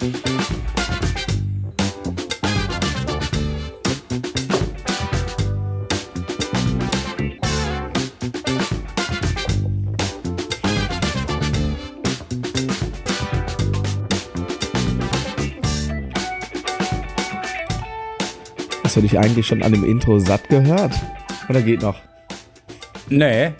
Hast du dich eigentlich schon an dem Intro satt gehört? Oder geht noch? Nee.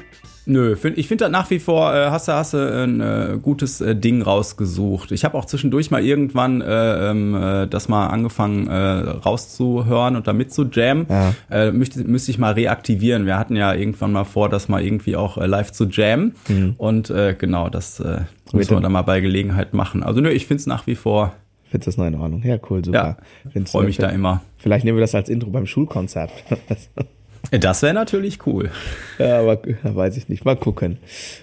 Nö, find, ich finde das nach wie vor, äh, hast du hast du ein äh, gutes äh, Ding rausgesucht. Ich habe auch zwischendurch mal irgendwann äh, ähm, äh, das mal angefangen äh, rauszuhören und damit zu jammen. Ja. Äh, müsste, müsste ich mal reaktivieren. Wir hatten ja irgendwann mal vor, das mal irgendwie auch äh, live zu jammen. Mhm. Und äh, genau, das äh, müssen wir dann mal bei Gelegenheit machen. Also nö, ich finde es nach wie vor Findest du das noch in Ordnung? Ja, cool, super. Ja, freue mich da immer. Vielleicht nehmen wir das als Intro beim Schulkonzert. das wäre natürlich cool. Ja, aber weiß ich nicht. Mal gucken.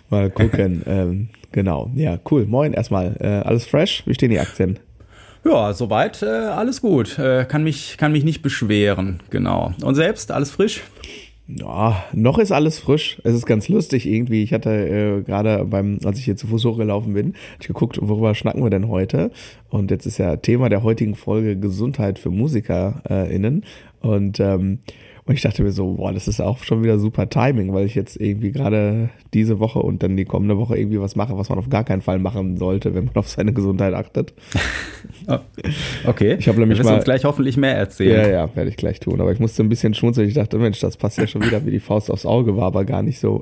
Mal gucken. ähm, genau. Ja, cool. Moin erstmal. Äh, alles fresh? Wie stehen die Aktien? Ja, soweit äh, alles gut. Äh, kann mich kann mich nicht beschweren. Genau. Und selbst alles frisch? Ja, noch ist alles frisch. Es ist ganz lustig irgendwie. Ich hatte äh, gerade beim, als ich hier zu Fuß hochgelaufen bin, ich geguckt, worüber schnacken wir denn heute? Und jetzt ist ja Thema der heutigen Folge Gesundheit für MusikerInnen. Und ähm, und ich dachte mir so, boah, das ist auch schon wieder super Timing, weil ich jetzt irgendwie gerade diese Woche und dann die kommende Woche irgendwie was mache, was man auf gar keinen Fall machen sollte, wenn man auf seine Gesundheit achtet. Oh, okay. Ich habe nämlich mal, uns gleich hoffentlich mehr erzählen. Ja, ja, werde ich gleich tun. Aber ich musste ein bisschen schmunzeln. Ich dachte, Mensch, das passt ja schon wieder wie die Faust aufs Auge, war aber gar nicht so.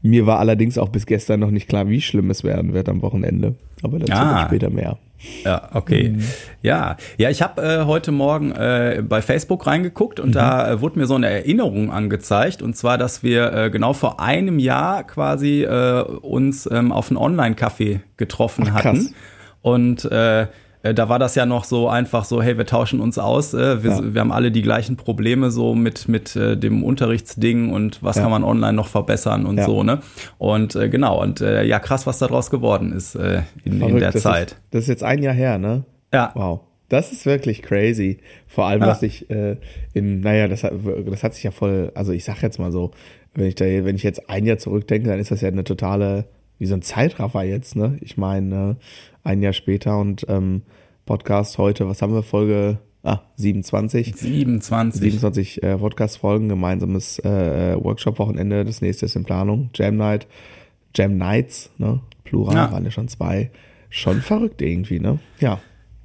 Mir war allerdings auch bis gestern noch nicht klar, wie schlimm es werden wird am Wochenende. Aber dazu ah. später mehr. Ja, okay. Mhm. Ja, ja, ich habe äh, heute Morgen äh, bei Facebook reingeguckt und mhm. da äh, wurde mir so eine Erinnerung angezeigt und zwar, dass wir äh, genau vor einem Jahr quasi äh, uns ähm, auf einen Online-Café getroffen Ach, hatten und äh, äh, da war das ja noch so einfach so, hey, wir tauschen uns aus, äh, wir, ja. wir haben alle die gleichen Probleme so mit, mit äh, dem Unterrichtsding und was ja. kann man online noch verbessern und ja. so, ne? Und äh, genau, und äh, ja, krass, was daraus geworden ist äh, in, in der das Zeit. Ist, das ist jetzt ein Jahr her, ne? Ja. Wow. Das ist wirklich crazy. Vor allem, was ich äh, in, naja, das hat, das hat sich ja voll, also ich sag jetzt mal so, wenn ich da, wenn ich jetzt ein Jahr zurückdenke, dann ist das ja eine totale, wie so ein Zeitraffer jetzt, ne? Ich meine, ein Jahr später und ähm, Podcast heute, was haben wir, Folge ah, 27? 27. 27 äh, Podcast-Folgen, gemeinsames äh, Workshop-Wochenende, das nächste ist in Planung, Jam Night, Jam Nights, ne? Plural, ja. waren ja schon zwei. Schon verrückt irgendwie, ne? Ja.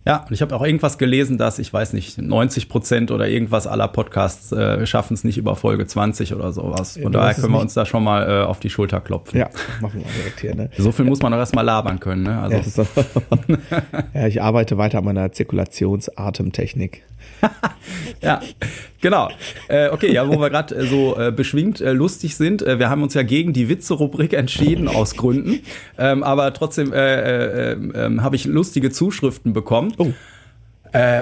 Ja, und ich habe auch irgendwas gelesen, dass, ich weiß nicht, 90 Prozent oder irgendwas aller Podcasts äh, schaffen es nicht über Folge 20 oder sowas. Von ja, daher können wir uns da schon mal äh, auf die Schulter klopfen. Ja, machen wir direkt hier. Ne? So viel muss man doch erstmal labern können. Ne? Also. Ja, ja, ich arbeite weiter an meiner Zirkulationsatemtechnik. ja, genau. Äh, okay, ja, wo wir gerade äh, so äh, beschwingt äh, lustig sind. Äh, wir haben uns ja gegen die Witze-Rubrik entschieden aus Gründen. Ähm, aber trotzdem äh, ähm, habe ich lustige Zuschriften bekommen. Oh.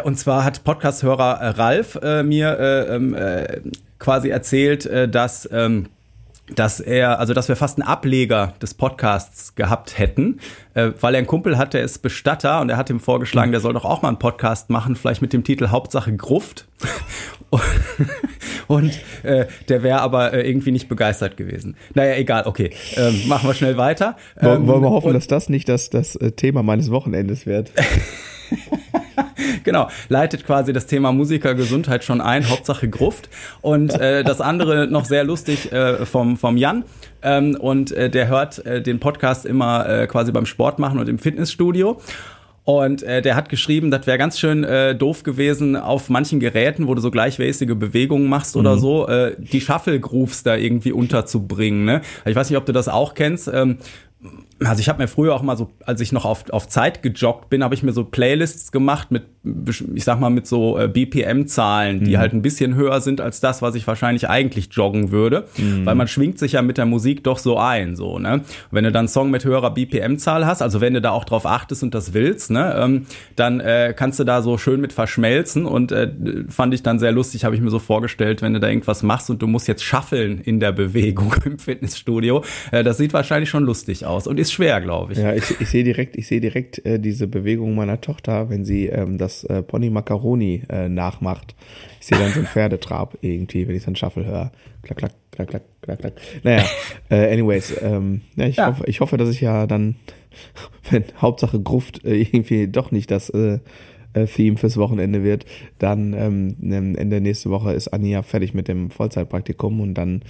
und zwar hat Podcast-Hörer Ralf mir ähm, quasi erzählt, dass ähm, dass er, also dass wir fast einen Ableger des Podcasts gehabt hätten, äh, weil er einen Kumpel hat, der ist Bestatter und er hat ihm vorgeschlagen, der soll doch auch mal einen Podcast machen, vielleicht mit dem Titel Hauptsache Gruft. und äh, der wäre aber äh, irgendwie nicht begeistert gewesen. Naja, egal, okay. Ähm, machen wir schnell weiter. Ähm, Wollen wir hoffen, dass das nicht das, das äh, Thema meines Wochenendes wird. genau, leitet quasi das Thema Musikergesundheit schon ein, Hauptsache Gruft. Und äh, das andere noch sehr lustig äh, vom, vom Jan. Ähm, und äh, der hört äh, den Podcast immer äh, quasi beim Sport machen und im Fitnessstudio. Und äh, der hat geschrieben, das wäre ganz schön äh, doof gewesen, auf manchen Geräten, wo du so gleichmäßige Bewegungen machst mhm. oder so, äh, die Shuffle Grooves da irgendwie unterzubringen. Ne? Ich weiß nicht, ob du das auch kennst. Ähm, also ich habe mir früher auch mal so, als ich noch auf, auf Zeit gejoggt bin, habe ich mir so Playlists gemacht mit, ich sag mal, mit so äh, BPM-Zahlen, die mhm. halt ein bisschen höher sind als das, was ich wahrscheinlich eigentlich joggen würde. Mhm. Weil man schwingt sich ja mit der Musik doch so ein, so, ne? Und wenn du dann einen Song mit höherer BPM-Zahl hast, also wenn du da auch drauf achtest und das willst, ne, ähm, dann äh, kannst du da so schön mit verschmelzen und äh, fand ich dann sehr lustig, habe ich mir so vorgestellt, wenn du da irgendwas machst und du musst jetzt schaffeln in der Bewegung im Fitnessstudio, äh, das sieht wahrscheinlich schon lustig aus. Und ist schwer, glaube ich. Ja, ich, ich sehe direkt, ich sehe direkt äh, diese Bewegung meiner Tochter, wenn sie ähm, das äh, Pony Macaroni äh, nachmacht. Ich sehe dann so einen Pferdetrab irgendwie, wenn ich dann Shuffle höre. Klack, klack, klack, klack, klack, klack. Naja, äh, anyways, ähm, ja, ich, ja. Hoffe, ich hoffe, dass ich ja dann wenn Hauptsache Gruft äh, irgendwie doch nicht das äh, äh, Theme fürs Wochenende wird, dann ähm, Ende nächste Woche ist Anja fertig mit dem Vollzeitpraktikum und dann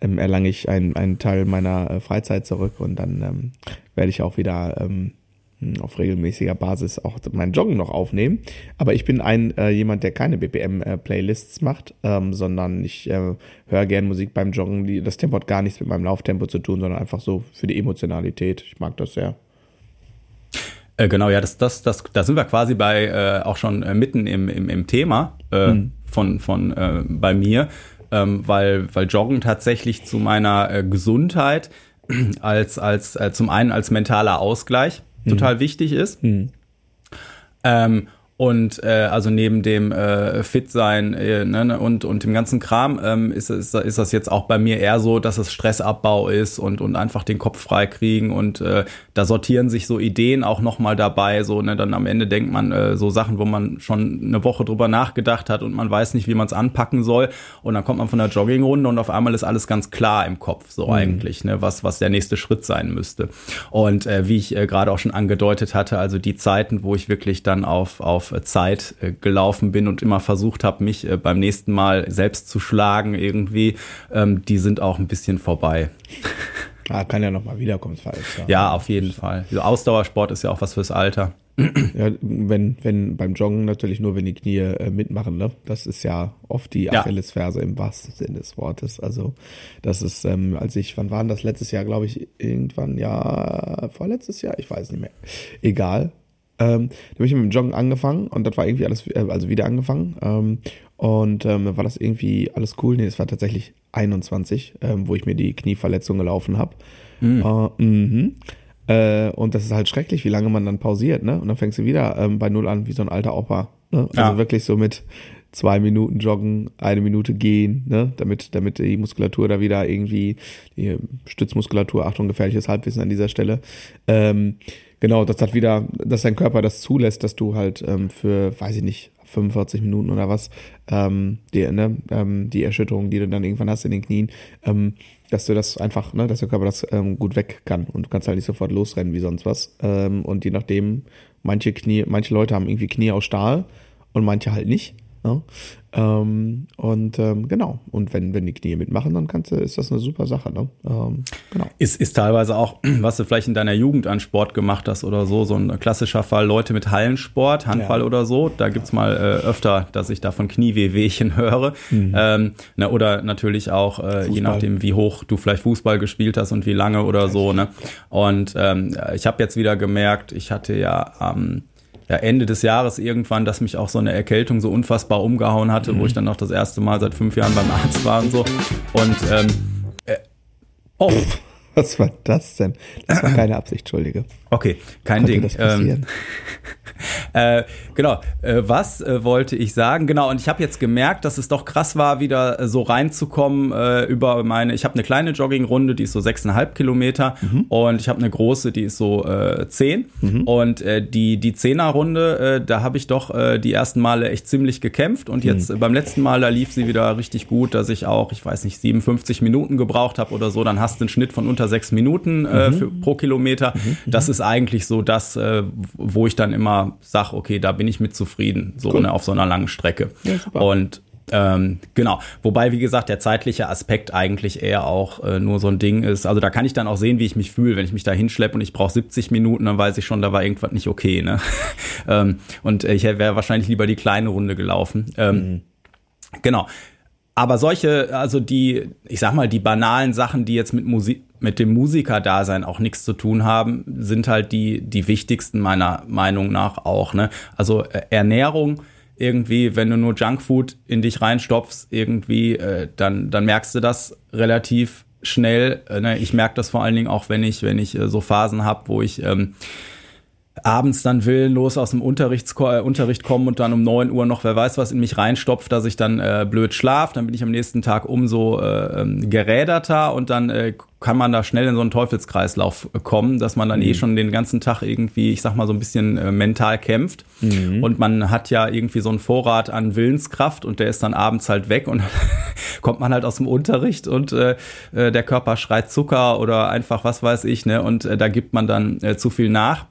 ähm, erlange ich einen, einen Teil meiner äh, Freizeit zurück und dann ähm, werde ich auch wieder ähm, auf regelmäßiger Basis auch mein Joggen noch aufnehmen. Aber ich bin ein äh, jemand, der keine BPM-Playlists äh, macht, ähm, sondern ich äh, höre gern Musik beim Joggen. Die, das Tempo hat gar nichts mit meinem Lauftempo zu tun, sondern einfach so für die Emotionalität. Ich mag das sehr. Äh, genau, ja, das, das, das, da sind wir quasi bei äh, auch schon äh, mitten im, im, im Thema mhm. von, von bei mir, ähm, weil, weil Joggen tatsächlich zu meiner äh, Gesundheit als, als äh, zum einen als mentaler Ausgleich mhm. total wichtig ist. Mhm. Ähm, und äh, also neben dem äh, Fit-Sein äh, ne, und, und dem ganzen Kram ähm, ist, ist, ist das jetzt auch bei mir eher so, dass es Stressabbau ist und, und einfach den Kopf frei kriegen. Und äh, da sortieren sich so Ideen auch nochmal dabei. So, ne, dann am Ende denkt man äh, so Sachen, wo man schon eine Woche drüber nachgedacht hat und man weiß nicht, wie man es anpacken soll. Und dann kommt man von der Joggingrunde und auf einmal ist alles ganz klar im Kopf, so mhm. eigentlich, ne, was, was der nächste Schritt sein müsste. Und äh, wie ich äh, gerade auch schon angedeutet hatte, also die Zeiten, wo ich wirklich dann auf, auf auf Zeit äh, gelaufen bin und immer versucht habe, mich äh, beim nächsten Mal selbst zu schlagen irgendwie, ähm, die sind auch ein bisschen vorbei. Ah, kann ja nochmal wiederkommen, falls. Ja. ja, auf jeden Fall. Also Ausdauersport ist ja auch was fürs Alter. Ja, wenn, wenn beim Joggen natürlich nur, wenn die Knie äh, mitmachen, ne? Das ist ja oft die Achillesferse ja. im wahrsten Sinne des Wortes. Also, das ist, ähm, als ich, wann waren das letztes Jahr, glaube ich, irgendwann, ja, vorletztes Jahr, ich weiß nicht mehr. Egal. Ähm, da habe ich mit dem Joggen angefangen und das war irgendwie alles, äh, also wieder angefangen. Ähm, und ähm, war das irgendwie alles cool. Nee, es war tatsächlich 21, ähm, wo ich mir die Knieverletzung gelaufen habe. Mhm. Äh, äh, und das ist halt schrecklich, wie lange man dann pausiert, ne? Und dann fängst du wieder ähm, bei Null an, wie so ein alter Opa. Ne? Also ja. wirklich so mit zwei Minuten joggen, eine Minute gehen, ne? damit, damit die Muskulatur da wieder irgendwie, die Stützmuskulatur, Achtung, gefährliches Halbwissen an dieser Stelle, ähm, Genau, das hat wieder, dass dein Körper das zulässt, dass du halt ähm, für, weiß ich nicht, 45 Minuten oder was, ähm, die, ne, ähm, die Erschütterung, die du dann irgendwann hast in den Knien, ähm, dass du das einfach, ne, dass der Körper das ähm, gut weg kann und du kannst halt nicht sofort losrennen wie sonst was. Ähm, und je nachdem, manche Knie, manche Leute haben irgendwie Knie aus Stahl und manche halt nicht. Ne? Ähm, und ähm, genau, und wenn, wenn die Knie mitmachen, dann kannst du, ist das eine super Sache. Ne? Ähm, genau. Ist, ist teilweise auch, was du vielleicht in deiner Jugend an Sport gemacht hast oder so, so ein klassischer Fall, Leute mit Hallensport, Handball ja. oder so, da gibt's mal äh, öfter, dass ich da von Kniewehwehchen höre. Mhm. Ähm, na, oder natürlich auch, äh, je nachdem, wie hoch du vielleicht Fußball gespielt hast und wie lange oder so. Ne? Und ähm, ich habe jetzt wieder gemerkt, ich hatte ja ähm, ja, Ende des Jahres irgendwann, dass mich auch so eine Erkältung so unfassbar umgehauen hatte, mhm. wo ich dann noch das erste Mal seit fünf Jahren beim Arzt war und so. Und ähm, äh, oh. Was war das denn? Das war keine Absicht, Entschuldige. Okay, kein Ding. Ähm, äh, genau, äh, was äh, wollte ich sagen? Genau, und ich habe jetzt gemerkt, dass es doch krass war, wieder äh, so reinzukommen äh, über meine, ich habe eine kleine Joggingrunde, die ist so sechseinhalb Kilometer mhm. und ich habe eine große, die ist so äh, zehn. Mhm. Und äh, die, die Zehnerrunde, äh, da habe ich doch die ersten Male echt ziemlich gekämpft und jetzt mhm. beim letzten Mal, da lief sie wieder richtig gut, dass ich auch, ich weiß nicht, 57 Minuten gebraucht habe oder so, dann hast du einen Schnitt von unter sechs Minuten äh, mhm. für, pro Kilometer. Mhm. Das ist eigentlich so das, äh, wo ich dann immer sage, okay, da bin ich mit zufrieden, so cool. ne, auf so einer langen Strecke. Ja, und ähm, genau, wobei, wie gesagt, der zeitliche Aspekt eigentlich eher auch äh, nur so ein Ding ist. Also da kann ich dann auch sehen, wie ich mich fühle. Wenn ich mich da hinschleppe und ich brauche 70 Minuten, dann weiß ich schon, da war irgendwas nicht okay. Ne? ähm, und ich wäre wahrscheinlich lieber die kleine Runde gelaufen. Ähm, mhm. Genau. Aber solche, also die, ich sag mal, die banalen Sachen, die jetzt mit Musik, mit dem Musikerdasein auch nichts zu tun haben, sind halt die, die wichtigsten meiner Meinung nach auch. Ne? Also äh, Ernährung irgendwie, wenn du nur Junkfood in dich reinstopfst, irgendwie, äh, dann, dann merkst du das relativ schnell. Äh, ne? Ich merke das vor allen Dingen auch, wenn ich, wenn ich äh, so Phasen habe, wo ich ähm, abends dann willenlos aus dem äh, Unterricht kommen und dann um neun Uhr noch wer weiß was in mich reinstopft, dass ich dann äh, blöd schlaf, dann bin ich am nächsten Tag umso äh, ähm, geräderter und dann äh, kann man da schnell in so einen Teufelskreislauf kommen, dass man dann eh mhm. eh schon den ganzen Tag irgendwie, ich sag mal, so ein bisschen äh, mental kämpft. Mhm. Und man hat ja irgendwie so einen Vorrat an Willenskraft und der ist dann abends halt weg und kommt man halt aus dem Unterricht und äh, äh, der Körper schreit Zucker oder einfach was weiß ich, ne? Und äh, da gibt man dann äh, zu viel nach.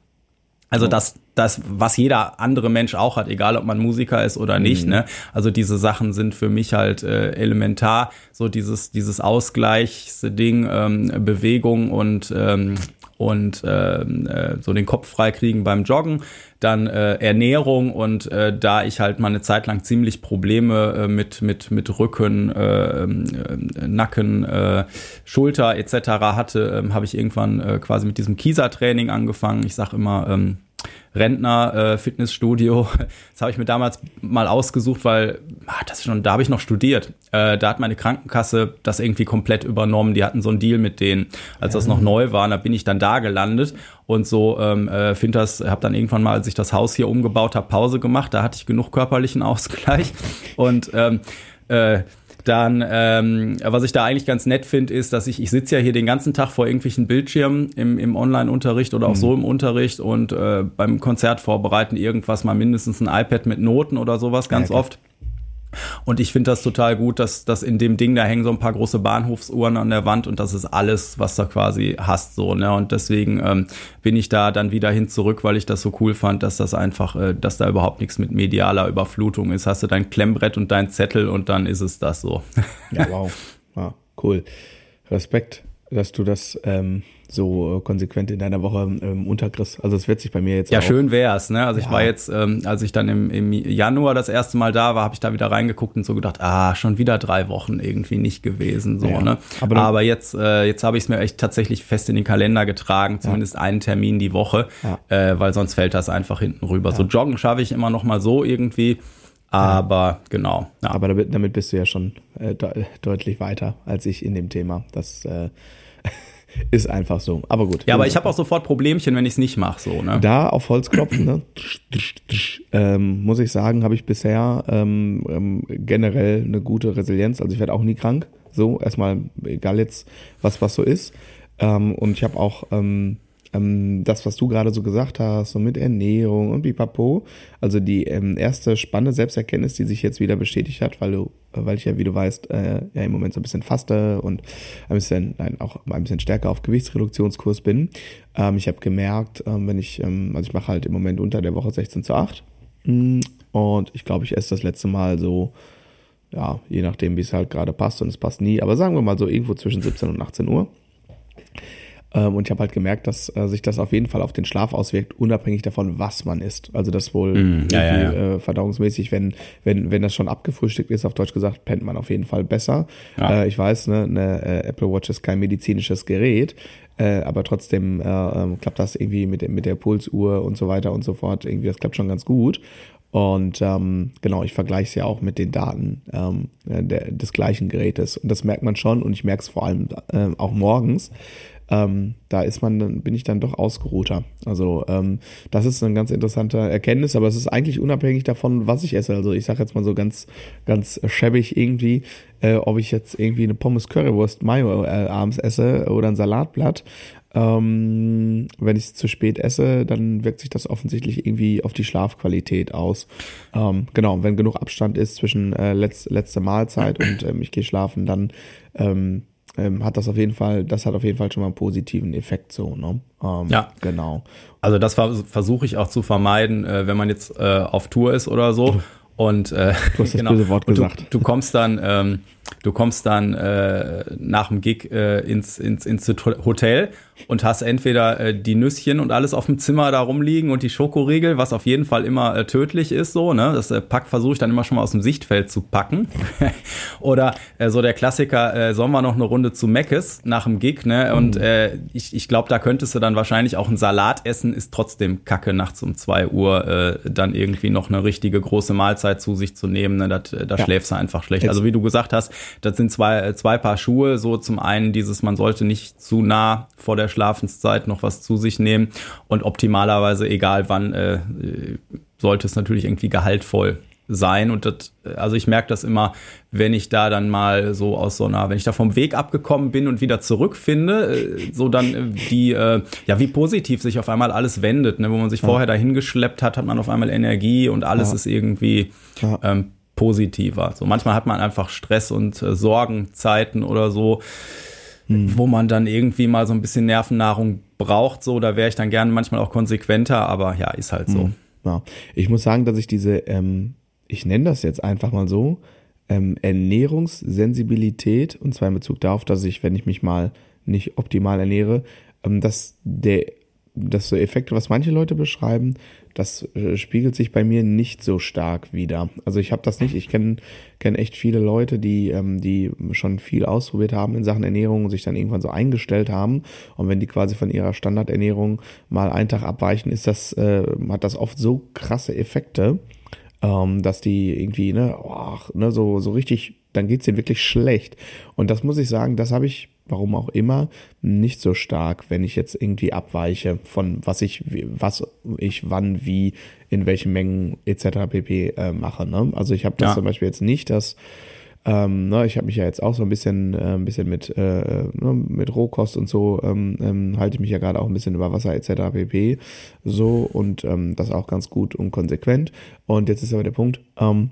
Also das, das, was jeder andere Mensch auch hat, egal ob man Musiker ist oder nicht. Mhm. Ne? Also diese Sachen sind für mich halt äh, elementar. So dieses, dieses Ausgleichsding, ähm, Bewegung und ähm, und ähm, äh, so den Kopf freikriegen beim Joggen, dann äh, Ernährung und äh, da ich halt mal eine Zeit lang ziemlich Probleme äh, mit mit mit Rücken, äh, äh, Nacken, äh, Schulter etc. hatte, äh, habe ich irgendwann äh, quasi mit diesem Kieser-Training angefangen. Ich sag immer ähm, Rentner äh, Fitnessstudio. Das habe ich mir damals mal ausgesucht, weil ach, das schon, da habe ich noch studiert. Äh, da hat meine Krankenkasse das irgendwie komplett übernommen. Die hatten so einen Deal mit denen, als das noch neu war. da bin ich dann da gelandet und so ähm, äh, finde das, habe dann irgendwann mal, als ich das Haus hier umgebaut habe, Pause gemacht. Da hatte ich genug körperlichen Ausgleich und ähm, äh, dann, ähm, was ich da eigentlich ganz nett finde, ist, dass ich, ich sitze ja hier den ganzen Tag vor irgendwelchen Bildschirmen im, im Online-Unterricht oder auch mhm. so im Unterricht und äh, beim Konzert vorbereiten irgendwas mal mindestens ein iPad mit Noten oder sowas ganz ja, oft. Und ich finde das total gut, dass, dass in dem Ding, da hängen so ein paar große Bahnhofsuhren an der Wand und das ist alles, was du quasi hast, so, ne? Und deswegen ähm, bin ich da dann wieder hin zurück, weil ich das so cool fand, dass das einfach, äh, dass da überhaupt nichts mit medialer Überflutung ist. Hast du dein Klemmbrett und dein Zettel und dann ist es das so. Ja, wow. Ja, cool. Respekt, dass du das ähm, so konsequent in deiner Woche ähm, unterkriegst. Also es wird sich bei mir jetzt Ja, auch schön wär's, ne? Also ja. ich war jetzt, ähm, als ich dann im, im Januar das erste Mal da war, habe ich da wieder reingeguckt und so gedacht, ah, schon wieder drei Wochen irgendwie nicht gewesen, so, ja. ne? Aber, Aber jetzt, äh, jetzt habe ich es mir echt tatsächlich fest in den Kalender getragen, zumindest ja. einen Termin die Woche, äh, weil sonst fällt das einfach hinten rüber. So joggen schaffe ich immer noch mal so irgendwie. Aber genau. Ja. Aber damit, damit, bist du ja schon äh, de deutlich weiter als ich in dem Thema. Das äh, ist einfach so. Aber gut. Ja, aber ich habe auch sofort Problemchen, wenn ich es nicht mache. So, ne? Da auf Holz klopfen, ne? ähm, muss ich sagen, habe ich bisher ähm, ähm, generell eine gute Resilienz. Also ich werde auch nie krank. So, erstmal, egal jetzt, was was so ist. Ähm, und ich habe auch ähm, ähm, das, was du gerade so gesagt hast, so mit Ernährung und pipapo, also die ähm, erste spannende Selbsterkenntnis, die sich jetzt wieder bestätigt hat, weil du, weil ich ja, wie du weißt, äh, ja im Moment so ein bisschen faste und ein bisschen, nein, auch ein bisschen stärker auf Gewichtsreduktionskurs bin. Ähm, ich habe gemerkt, ähm, wenn ich, ähm, also ich mache halt im Moment unter der Woche 16 zu 8 mm, und ich glaube, ich esse das letzte Mal so ja, je nachdem, wie es halt gerade passt und es passt nie, aber sagen wir mal so irgendwo zwischen 17 und 18 Uhr. Ähm, und ich habe halt gemerkt, dass äh, sich das auf jeden Fall auf den Schlaf auswirkt, unabhängig davon, was man isst. Also das wohl mm, ja, ja, ja. Äh, verdauungsmäßig, wenn, wenn, wenn das schon abgefrühstückt ist, auf Deutsch gesagt, pennt man auf jeden Fall besser. Äh, ich weiß, ne, eine äh, Apple Watch ist kein medizinisches Gerät, äh, aber trotzdem äh, ähm, klappt das irgendwie mit, mit der Pulsuhr und so weiter und so fort. Irgendwie, das klappt schon ganz gut. Und ähm, genau, ich vergleiche es ja auch mit den Daten ähm, der, des gleichen Gerätes. Und das merkt man schon und ich merke es vor allem äh, auch morgens, ähm, da ist man dann, bin ich dann doch ausgeruhter. Also ähm, das ist eine ganz interessante Erkenntnis, aber es ist eigentlich unabhängig davon, was ich esse. Also ich sage jetzt mal so ganz, ganz schäbig irgendwie, äh, ob ich jetzt irgendwie eine Pommes Currywurst Mayo äh, abends esse oder ein Salatblatt. Ähm, wenn ich es zu spät esse, dann wirkt sich das offensichtlich irgendwie auf die Schlafqualität aus. Ähm, genau, wenn genug Abstand ist zwischen äh, letz, letzte Mahlzeit und ähm, ich gehe schlafen, dann ähm, ähm, hat das auf jeden Fall, das hat auf jeden Fall schon mal einen positiven Effekt so, ne? Ähm, ja. Genau. Also das versuche ich auch zu vermeiden, äh, wenn man jetzt äh, auf Tour ist oder so. Und äh, du hast das genau, böse Wort gesagt. Du, du, kommst dann ähm, Du kommst dann äh, nach dem Gig äh, ins, ins, ins Hotel und hast entweder äh, die Nüsschen und alles auf dem Zimmer da rumliegen und die Schokoriegel, was auf jeden Fall immer äh, tödlich ist, so, ne? Das äh, Pack versuche ich dann immer schon mal aus dem Sichtfeld zu packen. Oder äh, so der Klassiker, äh, sollen wir noch eine Runde zu Meckes nach dem Gig, ne? Und mhm. äh, ich, ich glaube, da könntest du dann wahrscheinlich auch ein Salat essen, ist trotzdem kacke, nachts um zwei Uhr äh, dann irgendwie noch eine richtige große Mahlzeit zu sich zu nehmen. Ne? Das, äh, da ja. schläfst du einfach schlecht. Jetzt. Also wie du gesagt hast, das sind zwei, zwei Paar Schuhe. So zum einen dieses, man sollte nicht zu nah vor der Schlafenszeit noch was zu sich nehmen und optimalerweise, egal wann, äh, sollte es natürlich irgendwie gehaltvoll sein. Und das, also ich merke das immer, wenn ich da dann mal so aus so einer, wenn ich da vom Weg abgekommen bin und wieder zurückfinde, äh, so dann äh, die, äh, ja, wie positiv sich auf einmal alles wendet. Ne? Wo man sich ja. vorher dahin geschleppt hat, hat man auf einmal Energie und alles ja. ist irgendwie ja. ähm, positiver. So manchmal hat man einfach Stress und äh, Sorgenzeiten oder so, hm. wo man dann irgendwie mal so ein bisschen Nervennahrung braucht. So, da wäre ich dann gerne manchmal auch konsequenter, aber ja, ist halt so. Hm. Ja. Ich muss sagen, dass ich diese, ähm, ich nenne das jetzt einfach mal so, ähm, Ernährungssensibilität, und zwar in Bezug darauf, dass ich, wenn ich mich mal nicht optimal ernähre, ähm, dass der dass so Effekte, was manche Leute beschreiben, das äh, spiegelt sich bei mir nicht so stark wieder. Also ich habe das nicht. Ich kenne kenn echt viele Leute, die, ähm, die schon viel ausprobiert haben in Sachen Ernährung und sich dann irgendwann so eingestellt haben. Und wenn die quasi von ihrer Standardernährung mal einen Tag abweichen, ist das, äh, hat das oft so krasse Effekte, ähm, dass die irgendwie, ne, oh, ne, so, so richtig, dann geht's denen wirklich schlecht. Und das muss ich sagen, das habe ich warum auch immer, nicht so stark, wenn ich jetzt irgendwie abweiche von was ich, was ich wann, wie, in welchen Mengen etc. pp. Äh, mache. Ne? Also ich habe das ja. zum Beispiel jetzt nicht, dass ähm, ne, ich habe mich ja jetzt auch so ein bisschen, äh, ein bisschen mit, äh, ne, mit Rohkost und so, ähm, ähm, halte ich mich ja gerade auch ein bisschen über Wasser etc. pp. So und ähm, das auch ganz gut und konsequent. Und jetzt ist aber der Punkt, ähm,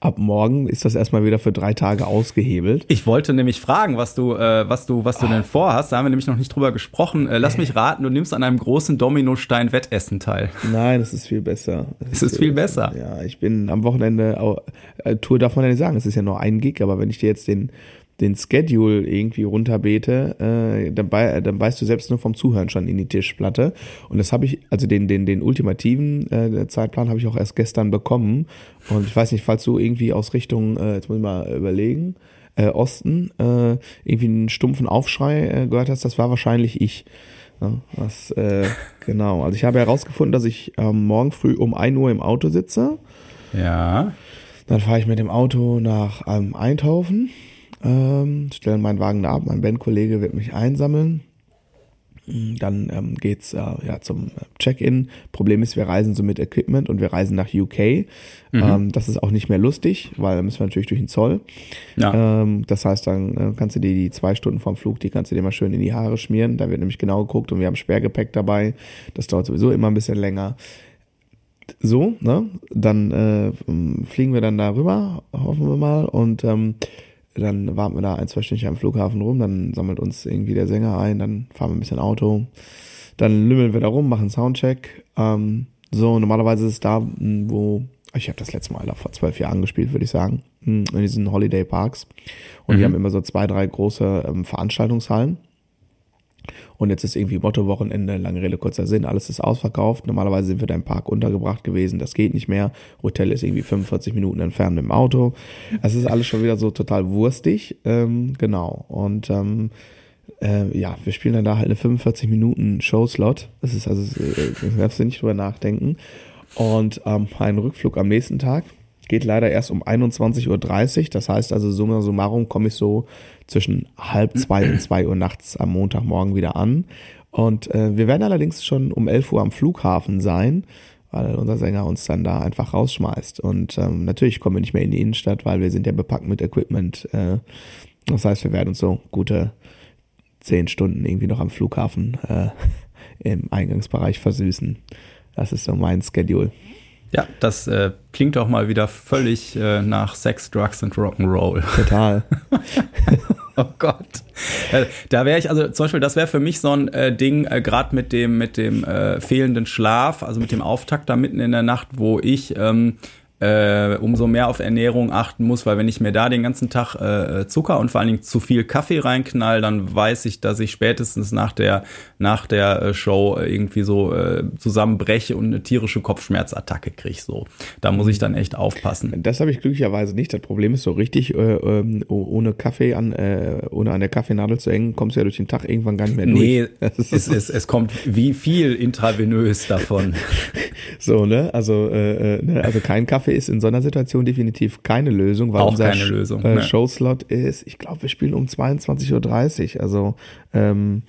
ab morgen ist das erstmal wieder für drei Tage ausgehebelt. Ich wollte nämlich fragen, was du, äh, was du, was du ah. denn vorhast. Da haben wir nämlich noch nicht drüber gesprochen. Äh, lass mich raten, du nimmst an einem großen Dominostein Wettessen teil. Nein, das ist viel besser. Das es ist, viel besser. besser. Ja, ich bin am Wochenende, äh, Tour darf man ja nicht sagen, es ist ja nur ein Gig, aber wenn ich dir jetzt den den Schedule irgendwie runterbete, äh, dann, bei, dann weißt du selbst nur vom Zuhören schon in die Tischplatte. Und das habe ich, also den, den, den ultimativen äh, Zeitplan habe ich auch erst gestern bekommen. Und ich weiß nicht, falls du irgendwie aus Richtung, äh, jetzt muss ich mal überlegen, äh, Osten äh, irgendwie einen stumpfen Aufschrei äh, gehört hast, das war wahrscheinlich ich. Ja, was, äh, genau. Also ich habe herausgefunden, dass ich ähm, morgen früh um 1 Uhr im Auto sitze. Ja. Dann fahre ich mit dem Auto nach ähm, Eindhoven ähm, stellen meinen Wagen da ab, mein Bandkollege wird mich einsammeln. Dann ähm, geht's äh, ja zum Check-in. Problem ist, wir reisen so mit Equipment und wir reisen nach UK. Mhm. Ähm, das ist auch nicht mehr lustig, weil da müssen wir natürlich durch den Zoll. Ja. Ähm, das heißt, dann äh, kannst du dir die zwei Stunden vorm Flug, die kannst du dir mal schön in die Haare schmieren. Da wird nämlich genau geguckt und wir haben Sperrgepäck dabei. Das dauert sowieso immer ein bisschen länger. So, ne? Dann äh, fliegen wir dann da rüber, hoffen wir mal. Und ähm, dann warten wir da ein, zwei Stunden am Flughafen rum, dann sammelt uns irgendwie der Sänger ein, dann fahren wir ein bisschen Auto, dann lümmeln wir da rum, machen Soundcheck. Ähm, so, normalerweise ist es da, wo, ich habe das letzte Mal da vor zwölf Jahren gespielt, würde ich sagen, in diesen Holiday Parks. Und mhm. die haben immer so zwei, drei große ähm, Veranstaltungshallen. Und jetzt ist irgendwie Motto-Wochenende, lange Rede, kurzer Sinn, alles ist ausverkauft. Normalerweise sind wir da im Park untergebracht gewesen, das geht nicht mehr. Hotel ist irgendwie 45 Minuten entfernt mit dem Auto. Es ist alles schon wieder so total wurstig. Ähm, genau. Und ähm, äh, ja, wir spielen dann da halt eine 45 Minuten Showslot. Das ist also, äh, da darfst du nicht drüber nachdenken. Und ähm, ein Rückflug am nächsten Tag geht leider erst um 21.30 Uhr. Das heißt also, summa summarum komme ich so zwischen halb zwei und zwei Uhr nachts am Montagmorgen wieder an. Und äh, wir werden allerdings schon um 11 Uhr am Flughafen sein, weil unser Sänger uns dann da einfach rausschmeißt. Und ähm, natürlich kommen wir nicht mehr in die Innenstadt, weil wir sind ja bepackt mit Equipment. Äh, das heißt, wir werden uns so gute zehn Stunden irgendwie noch am Flughafen äh, im Eingangsbereich versüßen. Das ist so mein Schedule. Ja, das äh, klingt doch mal wieder völlig äh, nach Sex, Drugs und Rock'n'Roll. Total. oh Gott. Äh, da wäre ich, also zum Beispiel, das wäre für mich so ein äh, Ding, äh, gerade mit dem, mit dem äh, fehlenden Schlaf, also mit dem Auftakt da mitten in der Nacht, wo ich ähm, äh, umso mehr auf Ernährung achten muss, weil wenn ich mir da den ganzen Tag äh, Zucker und vor allen Dingen zu viel Kaffee reinknall, dann weiß ich, dass ich spätestens nach der nach der äh, Show irgendwie so äh, zusammenbreche und eine tierische Kopfschmerzattacke kriege. So, da muss ich dann echt aufpassen. Das habe ich glücklicherweise nicht. Das Problem ist so richtig äh, ähm, ohne Kaffee an äh, ohne an der Kaffeenadel zu hängen, kommst du ja durch den Tag irgendwann gar nicht mehr durch. Nee, es, es, es kommt wie viel intravenös davon. so ne, also äh, äh ne? also kein Kaffee Kaffee ist in so einer Situation definitiv keine Lösung, weil Auch unser keine Lösung, äh, ne. Showslot ist, ich glaube, wir spielen um 22.30 Uhr. Also ähm,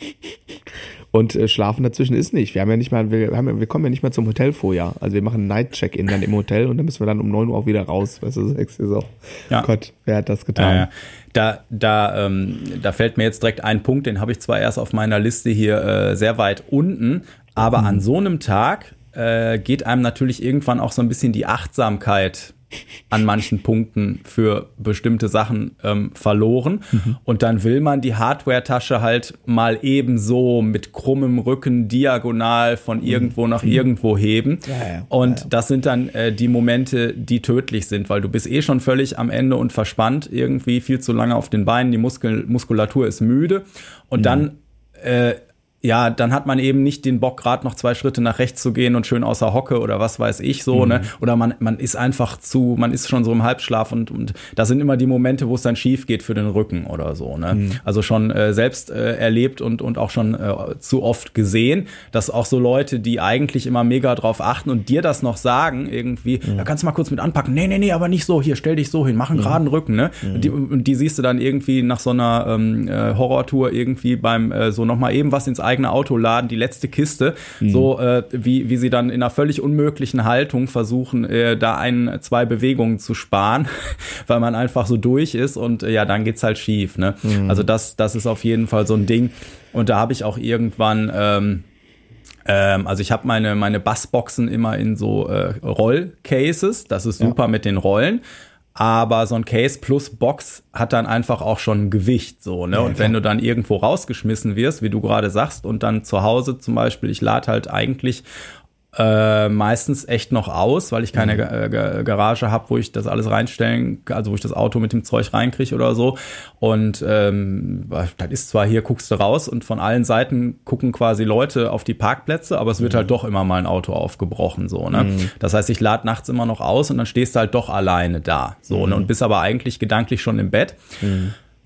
und äh, schlafen dazwischen ist nicht. Wir haben ja nicht mal, wir, haben, wir kommen ja nicht mal zum Hotel vorher. Also wir machen Night Check-in dann im Hotel und dann müssen wir dann um 9 Uhr auch wieder raus. Weißt du, sagst du so. Ja. Gott, wer hat das getan? Ja, ja. Da, da, ähm, da fällt mir jetzt direkt ein Punkt, den habe ich zwar erst auf meiner Liste hier äh, sehr weit unten, aber mhm. an so einem Tag äh, geht einem natürlich irgendwann auch so ein bisschen die Achtsamkeit an manchen Punkten für bestimmte Sachen ähm, verloren. Mhm. Und dann will man die Hardware-Tasche halt mal ebenso mit krummem Rücken diagonal von mhm. irgendwo nach mhm. irgendwo heben. Ja, ja. Und ja, das sind dann äh, die Momente, die tödlich sind, weil du bist eh schon völlig am Ende und verspannt, irgendwie viel zu lange auf den Beinen, die Muskel Muskulatur ist müde. Und mhm. dann äh, ja, dann hat man eben nicht den Bock, gerade noch zwei Schritte nach rechts zu gehen und schön außer Hocke oder was weiß ich so, mhm. ne? Oder man, man ist einfach zu, man ist schon so im Halbschlaf und, und da sind immer die Momente, wo es dann schief geht für den Rücken oder so, ne? Mhm. Also schon äh, selbst äh, erlebt und, und auch schon äh, zu oft gesehen, dass auch so Leute, die eigentlich immer mega drauf achten und dir das noch sagen, irgendwie, mhm. da kannst du mal kurz mit anpacken, nee, nee, nee, aber nicht so, hier, stell dich so hin, mach einen mhm. geraden Rücken, ne? Und die, und die siehst du dann irgendwie nach so einer ähm, äh, Horrortour irgendwie beim äh, so nochmal eben was ins eigene Auto laden, die letzte Kiste, mhm. so äh, wie, wie sie dann in einer völlig unmöglichen Haltung versuchen, äh, da ein, zwei Bewegungen zu sparen, weil man einfach so durch ist und äh, ja, dann geht's halt schief. Ne? Mhm. Also das, das ist auf jeden Fall so ein Ding. Und da habe ich auch irgendwann ähm, ähm, also ich habe meine, meine Bassboxen immer in so äh, Rollcases. Das ist super ja. mit den Rollen aber so ein Case plus Box hat dann einfach auch schon Gewicht so, ne? Ja, und wenn du dann irgendwo rausgeschmissen wirst, wie du gerade sagst, und dann zu Hause zum Beispiel, ich lade halt eigentlich äh, meistens echt noch aus, weil ich keine mhm. Ga Garage habe, wo ich das alles reinstellen, also wo ich das Auto mit dem Zeug reinkriege oder so. Und ähm, das ist zwar hier, guckst du raus und von allen Seiten gucken quasi Leute auf die Parkplätze, aber es wird mhm. halt doch immer mal ein Auto aufgebrochen. so. Ne? Mhm. Das heißt, ich lade nachts immer noch aus und dann stehst du halt doch alleine da. So, ne? Mhm. und bist aber eigentlich gedanklich schon im Bett.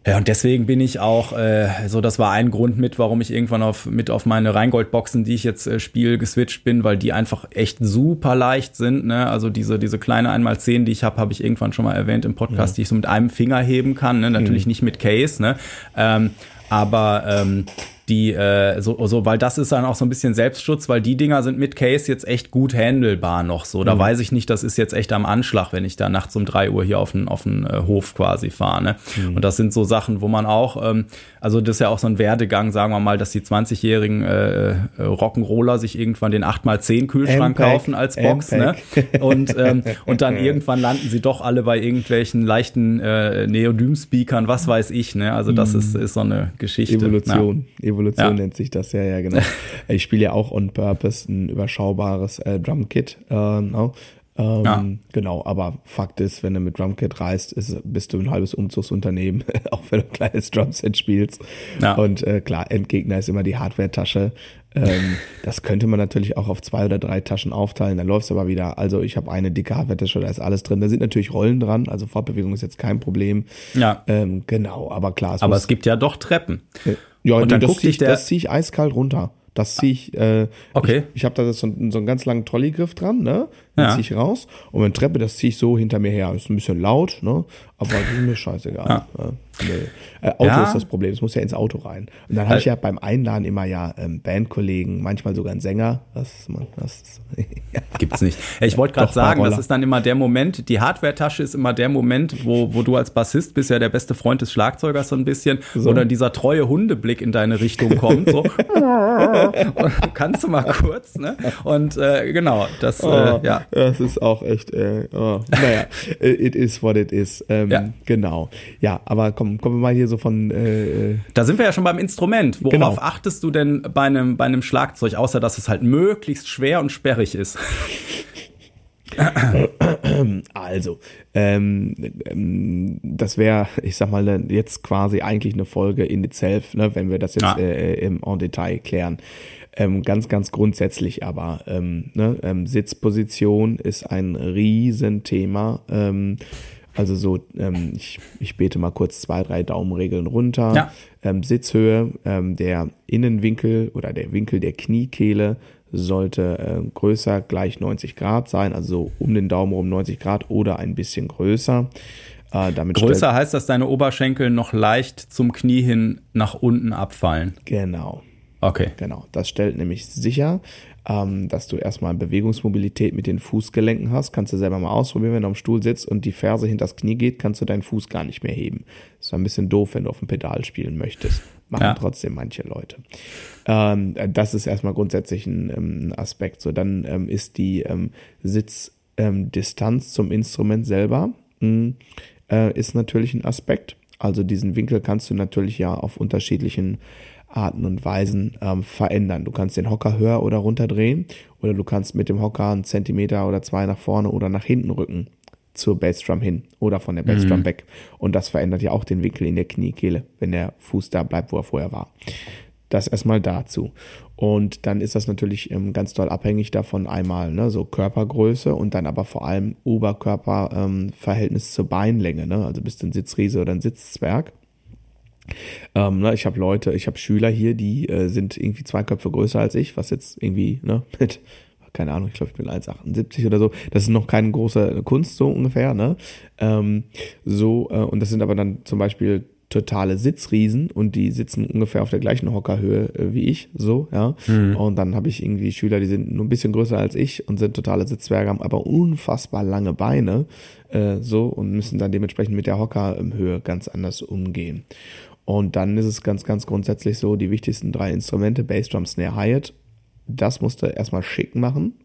Ja, und deswegen bin ich auch, äh, so das war ein Grund mit, warum ich irgendwann auf, mit auf meine Rheingold-Boxen, die ich jetzt äh, spiele, geswitcht bin, weil die einfach echt super leicht sind. Ne? Also diese, diese kleine 1x10, die ich habe, habe ich irgendwann schon mal erwähnt im Podcast, ja. die ich so mit einem Finger heben kann. Ne? Natürlich mhm. nicht mit Case, ne? Ähm, aber ähm, die äh, so, so, weil das ist dann auch so ein bisschen Selbstschutz, weil die Dinger sind mit Case jetzt echt gut handelbar noch so. Da mhm. weiß ich nicht, das ist jetzt echt am Anschlag, wenn ich da nachts um drei Uhr hier auf den, auf den äh, Hof quasi fahre. Ne? Mhm. Und das sind so Sachen, wo man auch, ähm, also das ist ja auch so ein Werdegang, sagen wir mal, dass die 20-jährigen äh, äh, Rock'n'Roller sich irgendwann den 8x10 Kühlschrank kaufen als Box, ne? Und, ähm, und dann irgendwann landen sie doch alle bei irgendwelchen leichten äh, Neodym-Speakern, was weiß ich, ne? Also das mhm. ist, ist so eine Geschichte. Evolution. Ja. Evolution Evolution ja. nennt sich das, ja, ja, genau. ich spiele ja auch on purpose ein überschaubares äh, Drumkit. Äh, no? Ähm, ja. Genau, aber Fakt ist, wenn du mit Drumkit reist, ist, bist du ein halbes Umzugsunternehmen, auch wenn du ein kleines Drumset spielst. Ja. Und äh, klar, Endgegner ist immer die Hardware-Tasche. Ähm, das könnte man natürlich auch auf zwei oder drei Taschen aufteilen, dann läuft's aber wieder. Also ich habe eine dicke Hardware-Tasche, da ist alles drin. Da sind natürlich Rollen dran, also Fortbewegung ist jetzt kein Problem. Ja. Ähm, genau, aber klar. Es aber es gibt ja doch Treppen. Ja, und dann das ziehe ich, das zieh ich eiskalt runter. Das ziehe ich, äh, okay. ich, ich habe da so, so einen ganz langen Trolleygriff dran, ne? Ja. ziehe ich raus. Und meine Treppe, das ziehe ich so hinter mir her. Ist ein bisschen laut, ne? Aber das ist mir scheißegal. Ja. Ne? Nee. Äh, Auto ja. ist das Problem, es muss ja ins Auto rein. Und dann habe ich ja beim Einladen immer ja ähm, Bandkollegen, manchmal sogar einen Sänger. Das, man, das ja. gibt's nicht. Ich wollte gerade sagen, das ist dann immer der Moment, die Hardware-Tasche ist immer der Moment, wo, wo du als Bassist bist ja der beste Freund des Schlagzeugers so ein bisschen, so. wo dann dieser treue Hundeblick in deine Richtung kommt. So. kannst du mal kurz, ne? Und äh, genau, das, äh, oh, äh, ja. Das ist auch echt, äh, oh, naja, it is what it is. Ähm, ja. Genau. Ja, aber komm, kommen wir mal hier so von. Äh, äh, da sind wir ja schon beim Instrument. Worauf genau. achtest du denn bei einem, bei einem Schlagzeug, außer dass es halt möglichst schwer und sperrig ist? Also, ähm, ähm, das wäre, ich sag mal, jetzt quasi eigentlich eine Folge in itself, ne, wenn wir das jetzt ja. äh, im en Detail klären. Ähm, ganz, ganz grundsätzlich aber, ähm, ne, ähm, Sitzposition ist ein Riesenthema. Ähm, also so, ähm, ich, ich bete mal kurz zwei, drei Daumenregeln runter. Ja. Ähm, Sitzhöhe, ähm, der Innenwinkel oder der Winkel der Kniekehle sollte äh, größer gleich 90 Grad sein, also um den Daumen rum 90 Grad oder ein bisschen größer. Äh, damit größer heißt, dass deine Oberschenkel noch leicht zum Knie hin nach unten abfallen. Genau. Okay. Genau. Das stellt nämlich sicher, ähm, dass du erstmal Bewegungsmobilität mit den Fußgelenken hast. Kannst du selber mal ausprobieren, wenn du am Stuhl sitzt und die Ferse hinter das Knie geht, kannst du deinen Fuß gar nicht mehr heben. Das ist ein bisschen doof, wenn du auf dem Pedal spielen möchtest. Machen ja. trotzdem manche Leute. Ähm, das ist erstmal grundsätzlich ein, ähm, Aspekt. So, dann ähm, ist die ähm, Sitz ähm, zum Instrument selber mh, hm, äh, ist natürlich ein Aspekt. Also diesen Winkel kannst du natürlich ja auf unterschiedlichen Arten und Weisen ähm, verändern. Du kannst den Hocker höher oder runter drehen oder du kannst mit dem Hocker einen Zentimeter oder zwei nach vorne oder nach hinten rücken zur Bassdrum hin oder von der Bassdrum mhm. weg. Und das verändert ja auch den Winkel in der Kniekehle, wenn der Fuß da bleibt, wo er vorher war. Das erstmal dazu. Und dann ist das natürlich ähm, ganz doll abhängig davon einmal, ne, so Körpergröße und dann aber vor allem Oberkörperverhältnis ähm, zur Beinlänge, ne? Also bist du ein Sitzriese oder ein Sitzzwerg. Ähm, ne, ich habe Leute, ich habe Schüler hier, die äh, sind irgendwie zwei Köpfe größer als ich, was jetzt irgendwie ne, mit keine Ahnung, ich glaube, ich bin 1,78 oder so. Das ist noch keine große Kunst, so ungefähr, ne? Ähm, so, äh, und das sind aber dann zum Beispiel totale Sitzriesen und die sitzen ungefähr auf der gleichen Hockerhöhe äh, wie ich, so, ja. Mhm. Und dann habe ich irgendwie Schüler, die sind nur ein bisschen größer als ich und sind totale Sitzwerke, haben aber unfassbar lange Beine, äh, so, und müssen dann dementsprechend mit der Hockerhöhe ganz anders umgehen. Und dann ist es ganz, ganz grundsätzlich so, die wichtigsten drei Instrumente, Bassdrum, Snare, Hi-Hat, das musst du erstmal schick machen,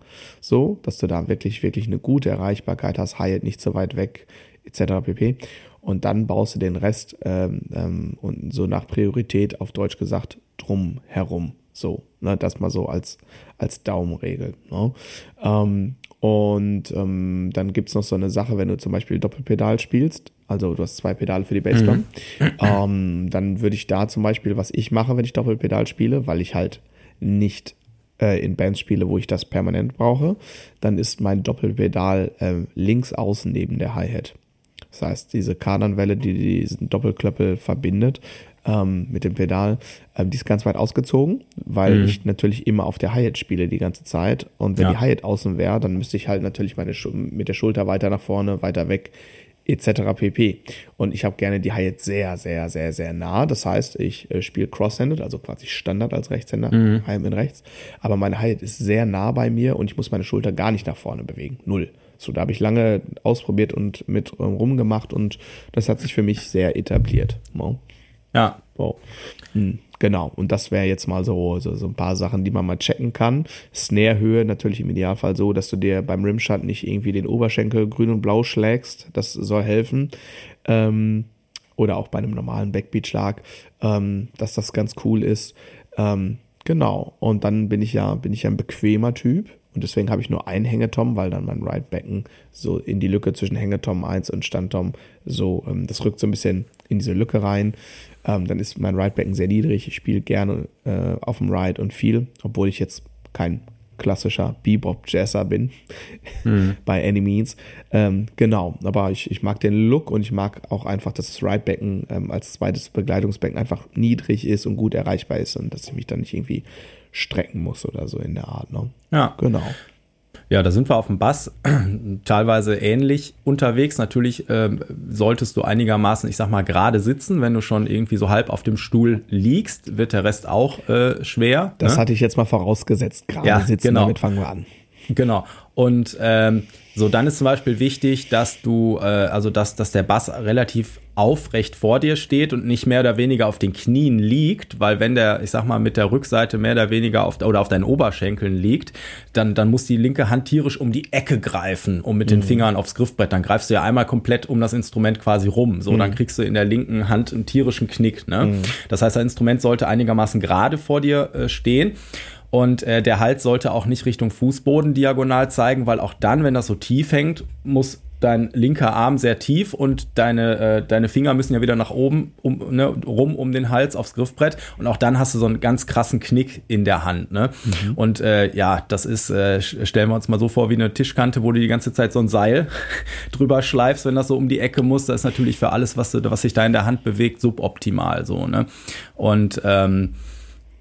so, dass du da wirklich, wirklich eine gute Erreichbarkeit hast, Hi-Hat nicht so weit weg, etc. pp und dann baust du den Rest ähm, ähm, und so nach Priorität auf Deutsch gesagt drum herum. So, ne, das mal so als, als Daumenregel. Ne? Ähm, und ähm, dann gibt's noch so eine Sache, wenn du zum Beispiel Doppelpedal spielst, also du hast zwei Pedale für die Bassdrum, mhm. ähm, dann würde ich da zum Beispiel, was ich mache, wenn ich Doppelpedal spiele, weil ich halt nicht äh, in Bands spiele, wo ich das permanent brauche, dann ist mein Doppelpedal äh, links außen neben der Hi-Hat. Das heißt, diese Kardanwelle, die diesen Doppelklöppel verbindet ähm, mit dem Pedal, ähm, die ist ganz weit ausgezogen, weil mhm. ich natürlich immer auf der Hi-Hat spiele die ganze Zeit. Und wenn ja. die Hi-Hat außen wäre, dann müsste ich halt natürlich meine mit der Schulter weiter nach vorne, weiter weg etc. pp. Und ich habe gerne die Hi-Hat sehr, sehr, sehr, sehr nah. Das heißt, ich äh, spiele Cross-Handed, also quasi Standard als Rechtshänder, mhm. in rechts. Aber meine Hi-Hat ist sehr nah bei mir und ich muss meine Schulter gar nicht nach vorne bewegen. Null. So, da habe ich lange ausprobiert und mit ähm, rumgemacht und das hat sich für mich sehr etabliert. Wow. Ja. Wow. Hm, genau. Und das wäre jetzt mal so, so, so ein paar Sachen, die man mal checken kann. Snare-Höhe natürlich im Idealfall so, dass du dir beim Rimshot nicht irgendwie den Oberschenkel grün und blau schlägst. Das soll helfen. Ähm, oder auch bei einem normalen Backbeat-Schlag, ähm, dass das ganz cool ist. Ähm, genau. Und dann bin ich ja, bin ich ja ein bequemer Typ. Und deswegen habe ich nur einen Hängetom, weil dann mein Right Becken so in die Lücke zwischen Hängetom 1 und Standtom so, ähm, das rückt so ein bisschen in diese Lücke rein. Ähm, dann ist mein Right Becken sehr niedrig. Ich spiele gerne äh, auf dem Ride und viel, obwohl ich jetzt kein klassischer Bebop-Jazzer bin, mhm. by any means. Ähm, genau, aber ich, ich mag den Look und ich mag auch einfach, dass das Ride-Becken ähm, als zweites Begleitungsbecken einfach niedrig ist und gut erreichbar ist und dass ich mich dann nicht irgendwie strecken muss oder so in der Art. Ne? Ja. Genau. Ja, da sind wir auf dem Bass teilweise ähnlich unterwegs. Natürlich ähm, solltest du einigermaßen, ich sag mal, gerade sitzen. Wenn du schon irgendwie so halb auf dem Stuhl liegst, wird der Rest auch äh, schwer. Das ne? hatte ich jetzt mal vorausgesetzt. Gerade ja, sitzen, genau. damit fangen wir an. Genau. Und ähm, so, dann ist zum Beispiel wichtig, dass du, äh, also dass, dass der Bass relativ aufrecht vor dir steht und nicht mehr oder weniger auf den Knien liegt, weil wenn der, ich sag mal, mit der Rückseite mehr oder weniger auf oder auf deinen Oberschenkeln liegt, dann, dann muss die linke Hand tierisch um die Ecke greifen, um mit mhm. den Fingern aufs Griffbrett. Dann greifst du ja einmal komplett um das Instrument quasi rum. So, mhm. dann kriegst du in der linken Hand einen tierischen Knick. Ne? Mhm. Das heißt, das Instrument sollte einigermaßen gerade vor dir äh, stehen. Und äh, der Hals sollte auch nicht Richtung Fußboden diagonal zeigen, weil auch dann, wenn das so tief hängt, muss dein linker Arm sehr tief und deine, äh, deine Finger müssen ja wieder nach oben um, ne, rum um den Hals aufs Griffbrett und auch dann hast du so einen ganz krassen Knick in der Hand. Ne? Mhm. Und äh, ja, das ist, äh, stellen wir uns mal so vor wie eine Tischkante, wo du die ganze Zeit so ein Seil drüber schleifst, wenn das so um die Ecke muss. Das ist natürlich für alles, was, du, was sich da in der Hand bewegt, suboptimal so. Ne? Und ähm,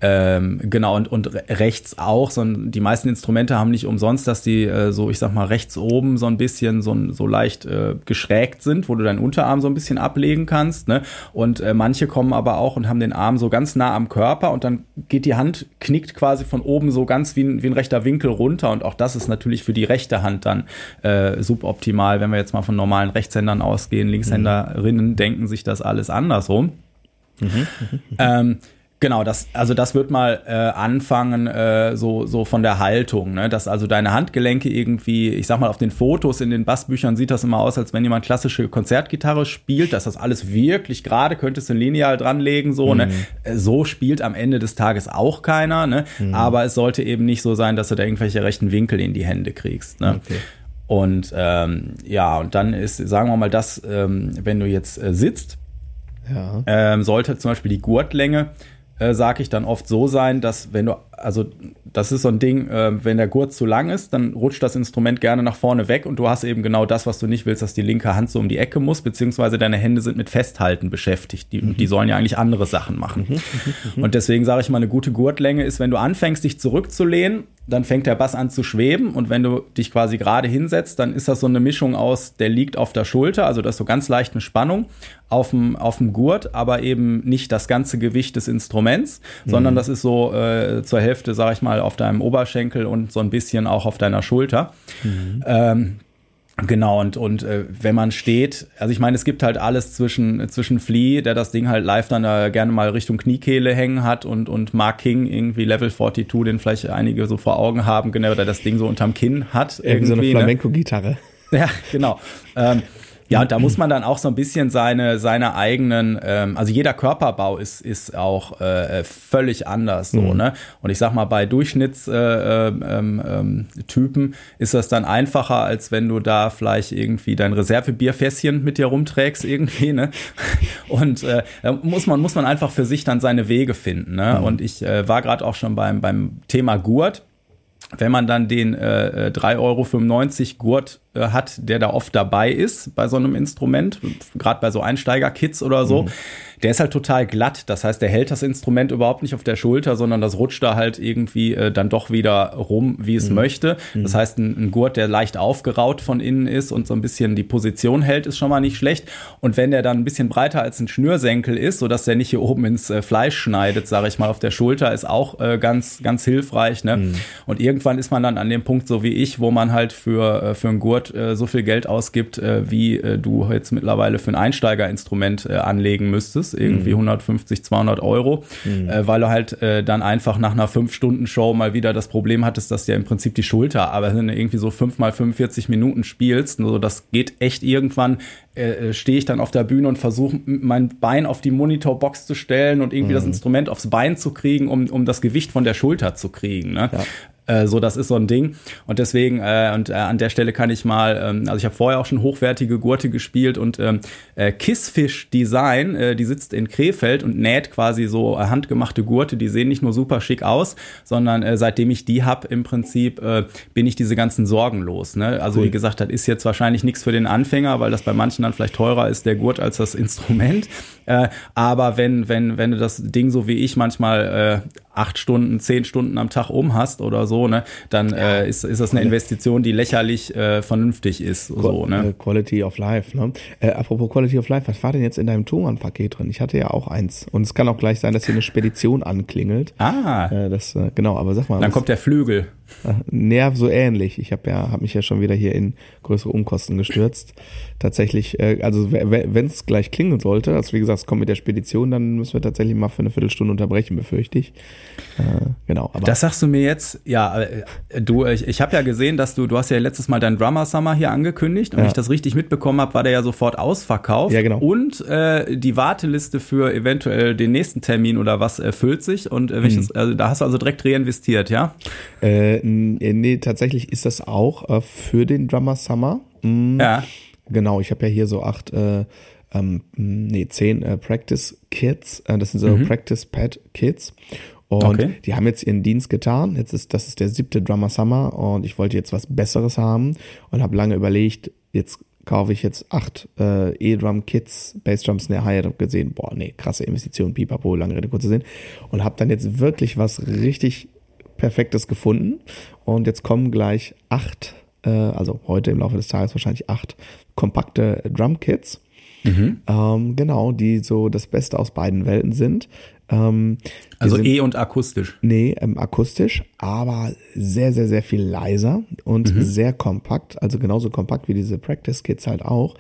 ähm, genau, und, und rechts auch, so, die meisten Instrumente haben nicht umsonst, dass die äh, so, ich sag mal, rechts oben so ein bisschen so, so leicht äh, geschrägt sind, wo du deinen Unterarm so ein bisschen ablegen kannst. Ne? Und äh, manche kommen aber auch und haben den Arm so ganz nah am Körper und dann geht die Hand, knickt quasi von oben so ganz wie ein, wie ein rechter Winkel runter. Und auch das ist natürlich für die rechte Hand dann äh, suboptimal, wenn wir jetzt mal von normalen Rechtshändern ausgehen. Linkshänderinnen mhm. denken sich das alles andersrum. Mhm. Mhm. Ähm, Genau, das, also das wird mal äh, anfangen, äh, so, so von der Haltung, ne? dass also deine Handgelenke irgendwie, ich sag mal, auf den Fotos in den Bassbüchern sieht das immer aus, als wenn jemand klassische Konzertgitarre spielt, dass das alles wirklich gerade, könntest du ein Lineal dranlegen, so, ne? mhm. ne? So spielt am Ende des Tages auch keiner, ne? Mhm. Aber es sollte eben nicht so sein, dass du da irgendwelche rechten Winkel in die Hände kriegst. Ne? Okay. Und ähm, ja, und dann ist, sagen wir mal, das, ähm, wenn du jetzt äh, sitzt, ja. ähm, sollte zum Beispiel die Gurtlänge äh, sage ich dann oft so sein, dass wenn du, also das ist so ein Ding, äh, wenn der Gurt zu lang ist, dann rutscht das Instrument gerne nach vorne weg und du hast eben genau das, was du nicht willst, dass die linke Hand so um die Ecke muss, beziehungsweise deine Hände sind mit Festhalten beschäftigt. Die, mhm. die sollen ja eigentlich andere Sachen machen. Mhm. Mhm. Und deswegen sage ich mal, eine gute Gurtlänge ist, wenn du anfängst, dich zurückzulehnen, dann fängt der Bass an zu schweben und wenn du dich quasi gerade hinsetzt, dann ist das so eine Mischung aus, der liegt auf der Schulter, also das ist so ganz leicht eine Spannung auf dem, auf dem Gurt, aber eben nicht das ganze Gewicht des Instruments, mhm. sondern das ist so äh, zur Hälfte, sag ich mal, auf deinem Oberschenkel und so ein bisschen auch auf deiner Schulter. Mhm. Ähm, Genau, und, und äh, wenn man steht, also ich meine, es gibt halt alles zwischen, zwischen Flea, der das Ding halt live dann äh, gerne mal Richtung Kniekehle hängen hat und, und Mark King, irgendwie Level 42, den vielleicht einige so vor Augen haben, genau, der das Ding so unterm Kinn hat. Irgendwie, irgendwie so eine ne? Flamenco-Gitarre. Ja, genau. ähm, ja, und da muss man dann auch so ein bisschen seine, seine eigenen, ähm, also jeder Körperbau ist, ist auch äh, völlig anders so, mhm. ne? Und ich sag mal, bei Durchschnittstypen äh, ähm, Typen ist das dann einfacher, als wenn du da vielleicht irgendwie dein Reservebierfässchen mit dir rumträgst, irgendwie, ne? Und äh, da muss man, muss man einfach für sich dann seine Wege finden. Ne? Mhm. Und ich äh, war gerade auch schon beim, beim Thema Gurt wenn man dann den äh, 3,95 äh, Euro Gurt äh, hat, der da oft dabei ist bei so einem Instrument, gerade bei so Einsteiger-Kits oder so, mhm der ist halt total glatt. Das heißt, der hält das Instrument überhaupt nicht auf der Schulter, sondern das rutscht da halt irgendwie äh, dann doch wieder rum, wie es mhm. möchte. Mhm. Das heißt, ein, ein, Gurt, der leicht aufgeraut von innen ist und so ein bisschen die Position hält, ist schon mal nicht schlecht. Und wenn der dann ein bisschen breiter als ein Schnürsenkel ist, sodass der nicht hier oben ins äh, Fleisch schneidet, sage ich mal, auf der Schulter, ist auch äh, ganz, ganz hilfreich. Ne? Mhm. Und irgendwann ist man dann an dem Punkt, so wie ich, wo man halt für, äh, für einen Gurt äh, so viel Geld ausgibt, äh, wie äh, du jetzt mittlerweile für ein Einsteigerinstrument äh, anlegen müsstest irgendwie mhm. 150, 200 Euro, mhm. äh, weil du halt äh, dann einfach nach einer 5-Stunden-Show mal wieder das Problem hattest, dass dir im Prinzip die Schulter, aber wenn du irgendwie so 5 mal 45 Minuten spielst, also das geht echt irgendwann, stehe ich dann auf der Bühne und versuche mein Bein auf die Monitorbox zu stellen und irgendwie mhm. das Instrument aufs Bein zu kriegen, um, um das Gewicht von der Schulter zu kriegen. Ne? Ja. Äh, so, das ist so ein Ding. Und deswegen, äh, und äh, an der Stelle kann ich mal, ähm, also ich habe vorher auch schon hochwertige Gurte gespielt und ähm, äh, Kissfish Design, äh, die sitzt in Krefeld und näht quasi so äh, handgemachte Gurte, die sehen nicht nur super schick aus, sondern äh, seitdem ich die hab im Prinzip, äh, bin ich diese ganzen Sorgen los. Ne? Also cool. wie gesagt, das ist jetzt wahrscheinlich nichts für den Anfänger, weil das bei manchen dann vielleicht teurer ist, der Gurt, als das Instrument. Äh, aber wenn, wenn, wenn du das Ding so wie ich manchmal äh, acht Stunden, zehn Stunden am Tag um hast oder so, ne, dann ja. äh, ist, ist das eine Investition, die lächerlich äh, vernünftig ist. Qu so, ne? Äh, Quality of Life, ne? Äh, apropos Quality of Life, was war denn jetzt in deinem Thomann-Paket drin? Ich hatte ja auch eins. Und es kann auch gleich sein, dass hier eine Spedition anklingelt. Ah. Äh, das, äh, genau, aber sag mal. Dann kommt der Flügel. Nerv so ähnlich. Ich habe ja, habe mich ja schon wieder hier in größere Umkosten gestürzt. Tatsächlich, äh, also wenn es gleich klingeln sollte, also wie gesagt, es kommt mit der Spedition, dann müssen wir tatsächlich mal für eine Viertelstunde unterbrechen, befürchte ich. Äh, genau. Aber das sagst du mir jetzt, ja, äh, du, ich, ich habe ja gesehen, dass du, du hast ja letztes Mal deinen Drummer Summer hier angekündigt und ja. ich das richtig mitbekommen habe, war der ja sofort ausverkauft. Ja, genau. Und äh, die Warteliste für eventuell den nächsten Termin oder was erfüllt sich und äh, hm. also, da hast du also direkt reinvestiert, ja? Äh, äh, nee, tatsächlich ist das auch äh, für den Drummer Summer. Mhm. Ja. Genau, ich habe ja hier so acht, äh, ähm, nee, zehn äh, Practice Kits. Äh, das sind so mhm. Practice Pad Kits. Und okay. die haben jetzt ihren Dienst getan. Jetzt ist, das ist der siebte Drummer Summer und ich wollte jetzt was Besseres haben und habe lange überlegt, jetzt kaufe ich jetzt acht äh, E-Drum-Kits, Bassdrums, ne, Hi-Hat, hab gesehen, boah, nee, krasse Investition, pipapo, lange Rede, kurze Sinn. Und habe dann jetzt wirklich was richtig Perfektes gefunden. Und jetzt kommen gleich acht, äh, also heute im Laufe des Tages wahrscheinlich acht kompakte Drumkits. Mhm. Ähm, genau, die so das Beste aus beiden Welten sind. Ähm, also sind, E und akustisch. Nee, ähm, akustisch, aber sehr, sehr, sehr viel leiser und mhm. sehr kompakt, also genauso kompakt wie diese Practice Kits halt auch.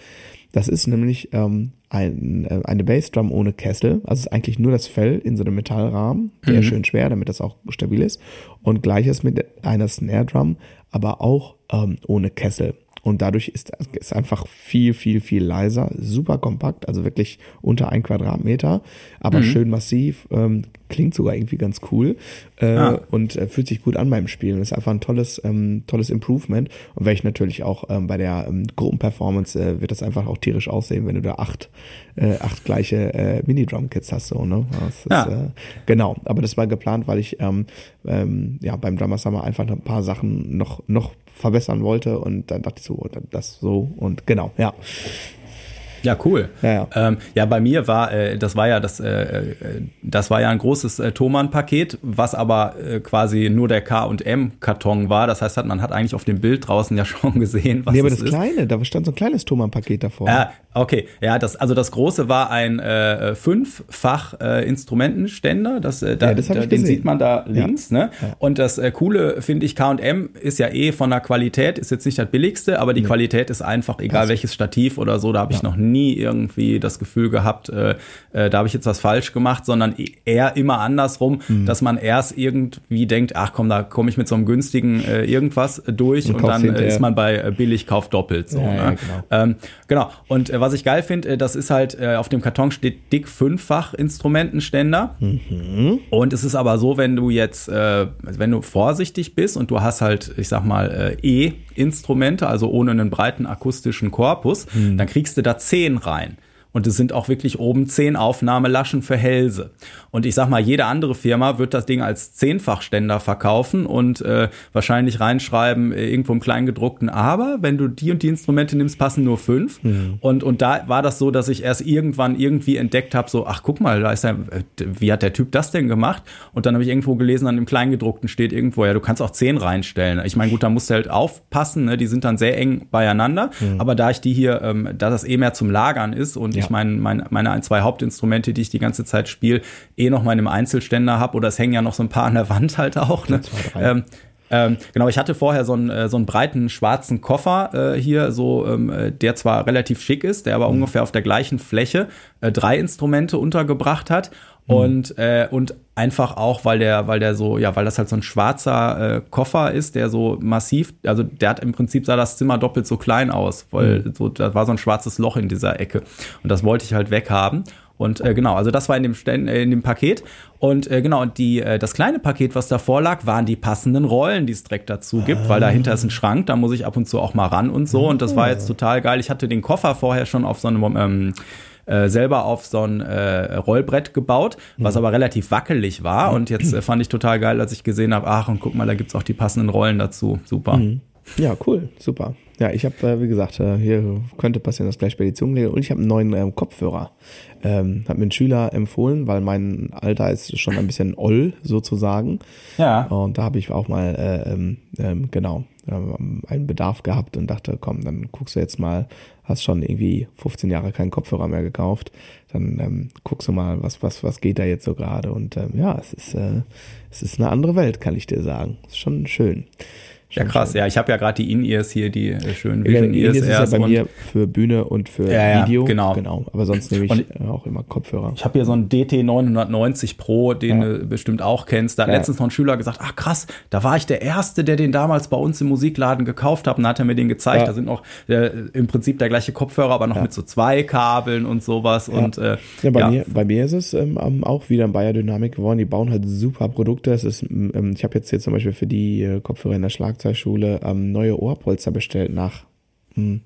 Das ist nämlich ähm, ein, äh, eine Bassdrum ohne Kessel, also ist eigentlich nur das Fell in so einem Metallrahmen, der Mhm. schön schwer, damit das auch stabil ist. Und gleiches mit einer Snare Drum, aber auch ähm, ohne Kessel. Und dadurch ist es einfach viel, viel, viel leiser, super kompakt, also wirklich unter ein Quadratmeter, aber schön massiv, ähm, klingt sogar irgendwie ganz cool äh, Ah. und äh, fühlt sich gut an beim Spielen. Ist einfach ein tolles, ähm, tolles Improvement. Und werde ich natürlich auch ähm, bei der ähm, Gruppenperformance äh, wird das einfach auch tierisch aussehen, wenn du da acht, äh, acht gleiche äh, Mini-Drum-Kits hast, so, ne? Das ist, Ja. äh, genau. Aber das war geplant, weil ich ähm, ähm, ja beim Drummer Summer einfach ein paar Sachen noch, noch verbessern wollte und dann dachte ich so, dann das so und genau, ja. Ja, cool. Ja, ja. Ähm, ja, bei mir war, äh, das war ja das, äh, äh, das war ja ein großes äh, Thomann-Paket, was aber äh, quasi nur der K und M-Karton war. Das heißt, hat, man hat eigentlich auf dem Bild draußen ja schon gesehen, was Nee, aber das ist. kleine, da stand so ein kleines Thomann-Paket davor. Ja, okay. Ja, das, also das große war ein äh, fünffach äh, Instrumentenständer. Das, da, Ja, das da, den gesehen. sieht man da links. Ne? Und das Coole finde ich, K&M ist ja eh von der Qualität, ist jetzt nicht das billigste, aber die Qualität ist einfach, egal Passt. welches Stativ oder so, da habe ich noch nie irgendwie das Gefühl gehabt, äh, äh, da habe ich jetzt was falsch gemacht, sondern e- eher immer andersrum, Mhm. dass man erst irgendwie denkt, ach komm, da komme ich mit so einem günstigen äh, irgendwas durch Und und, dann äh, hinterher. ist man bei äh, billig kauft doppelt. So, Ja, ne? ja, genau. Ähm, genau. Und äh, was ich geil finde, äh, das ist halt, äh, auf dem Karton steht dick fünffach Instrumentenständer. Mhm. Und es ist aber so, wenn du jetzt, äh, wenn du vorsichtig bist und du hast halt, ich sag mal, äh, E-Instrumente, also ohne einen breiten akustischen Korpus, Mhm. dann kriegst du da zehn rein. Und es sind auch wirklich oben zehn Aufnahmelaschen für Hälse. Und ich sag mal, jede andere Firma wird das Ding als Zehnfachständer verkaufen und äh, wahrscheinlich reinschreiben, äh, irgendwo im Kleingedruckten, aber wenn du die und die Instrumente nimmst, passen nur fünf. Und, und da war das so, dass ich erst irgendwann irgendwie entdeckt habe, so, ach guck mal, da ist ja, äh, wie hat der Typ das denn gemacht? Und dann habe ich irgendwo gelesen, an dem Kleingedruckten steht irgendwo, ja, du kannst auch zehn reinstellen. Ich meine, gut, da musst du halt aufpassen, ne? die sind dann sehr eng beieinander. Aber da ich die hier, ähm, da das eh mehr zum Lagern ist und Ja. Ich meine, mein, meine ein, zwei Hauptinstrumente, die ich die ganze Zeit spiele, eh noch mal in einem Einzelständer habe oder es hängen ja noch so ein paar an der Wand halt auch. Ne? drei. Ähm, ähm, genau, ich hatte vorher so einen, äh, so einen breiten schwarzen Koffer äh, hier, so ähm, äh, der zwar relativ schick ist, der aber Mhm. ungefähr auf der gleichen Fläche äh, drei Instrumente untergebracht hat. Und, äh, und einfach auch, weil der, weil der so, ja, weil das halt so ein schwarzer äh, Koffer ist, der so massiv, also der hat im Prinzip sah das Zimmer doppelt so klein aus, weil Mhm. so, da war so ein schwarzes Loch in dieser Ecke. Und das wollte ich halt weghaben. Und äh, genau, also das war in dem, Ständ, äh, in dem Paket. Und äh, genau, und die, äh, das kleine Paket, was davor lag, waren die passenden Rollen, die es direkt dazu gibt, weil dahinter ist ein Schrank, da muss ich ab und zu auch mal ran und so. Und das war jetzt total geil. Ich hatte den Koffer vorher schon auf so einem ähm, äh, selber auf so ein äh, Rollbrett gebaut, was aber relativ wackelig war. Und jetzt äh, fand ich total geil, als ich gesehen habe, ach, und guck mal, da gibt's auch die passenden Rollen dazu. Super. Ja, cool, super. Ja, ich habe, äh, wie gesagt, äh, hier könnte passieren, dass gleich Zunge lege. Und ich habe einen neuen ähm, Kopfhörer. Ähm, hat mir ein Schüler empfohlen, weil mein Alter ist schon ein bisschen oll, sozusagen. Ja. Und da habe ich auch mal, äh, ähm, ähm, genau, ähm, einen Bedarf gehabt und dachte, komm, dann guckst du jetzt mal, hast schon irgendwie 15 Jahre keinen Kopfhörer mehr gekauft, dann ähm, guckst du mal, was, was, was geht da jetzt so gerade. Und ähm, ja, es ist, äh, es ist eine andere Welt, kann ich dir sagen. Ist schon schön. Ja, krass. schön. Ja, ich habe ja gerade die In-Ears hier, die äh, schönen Ja, Vision Elias Ears ist ja bei mir für Bühne und für Ja, ja, Video. genau. genau. Aber sonst nehme ich Und auch immer Kopfhörer. Ich habe hier so einen DT 990 Pro, den Ja. du bestimmt auch kennst. Da hat letztens noch ein Schüler gesagt, ach krass, da war ich der Erste, der den damals bei uns im Musikladen gekauft hat. Und dann hat er mir den gezeigt. Da sind noch äh, im Prinzip der gleiche Kopfhörer, aber noch mit so zwei Kabeln und sowas. Und äh, Ja, bei. Mir, bei mir ist es ähm, auch wieder ein Bayer Dynamik geworden. Die bauen halt super Produkte. Es ist, ähm, ich habe jetzt hier zum Beispiel für die äh, Kopfhörer in der Schlagzeugschule ähm, neue Ohrpolster bestellt nach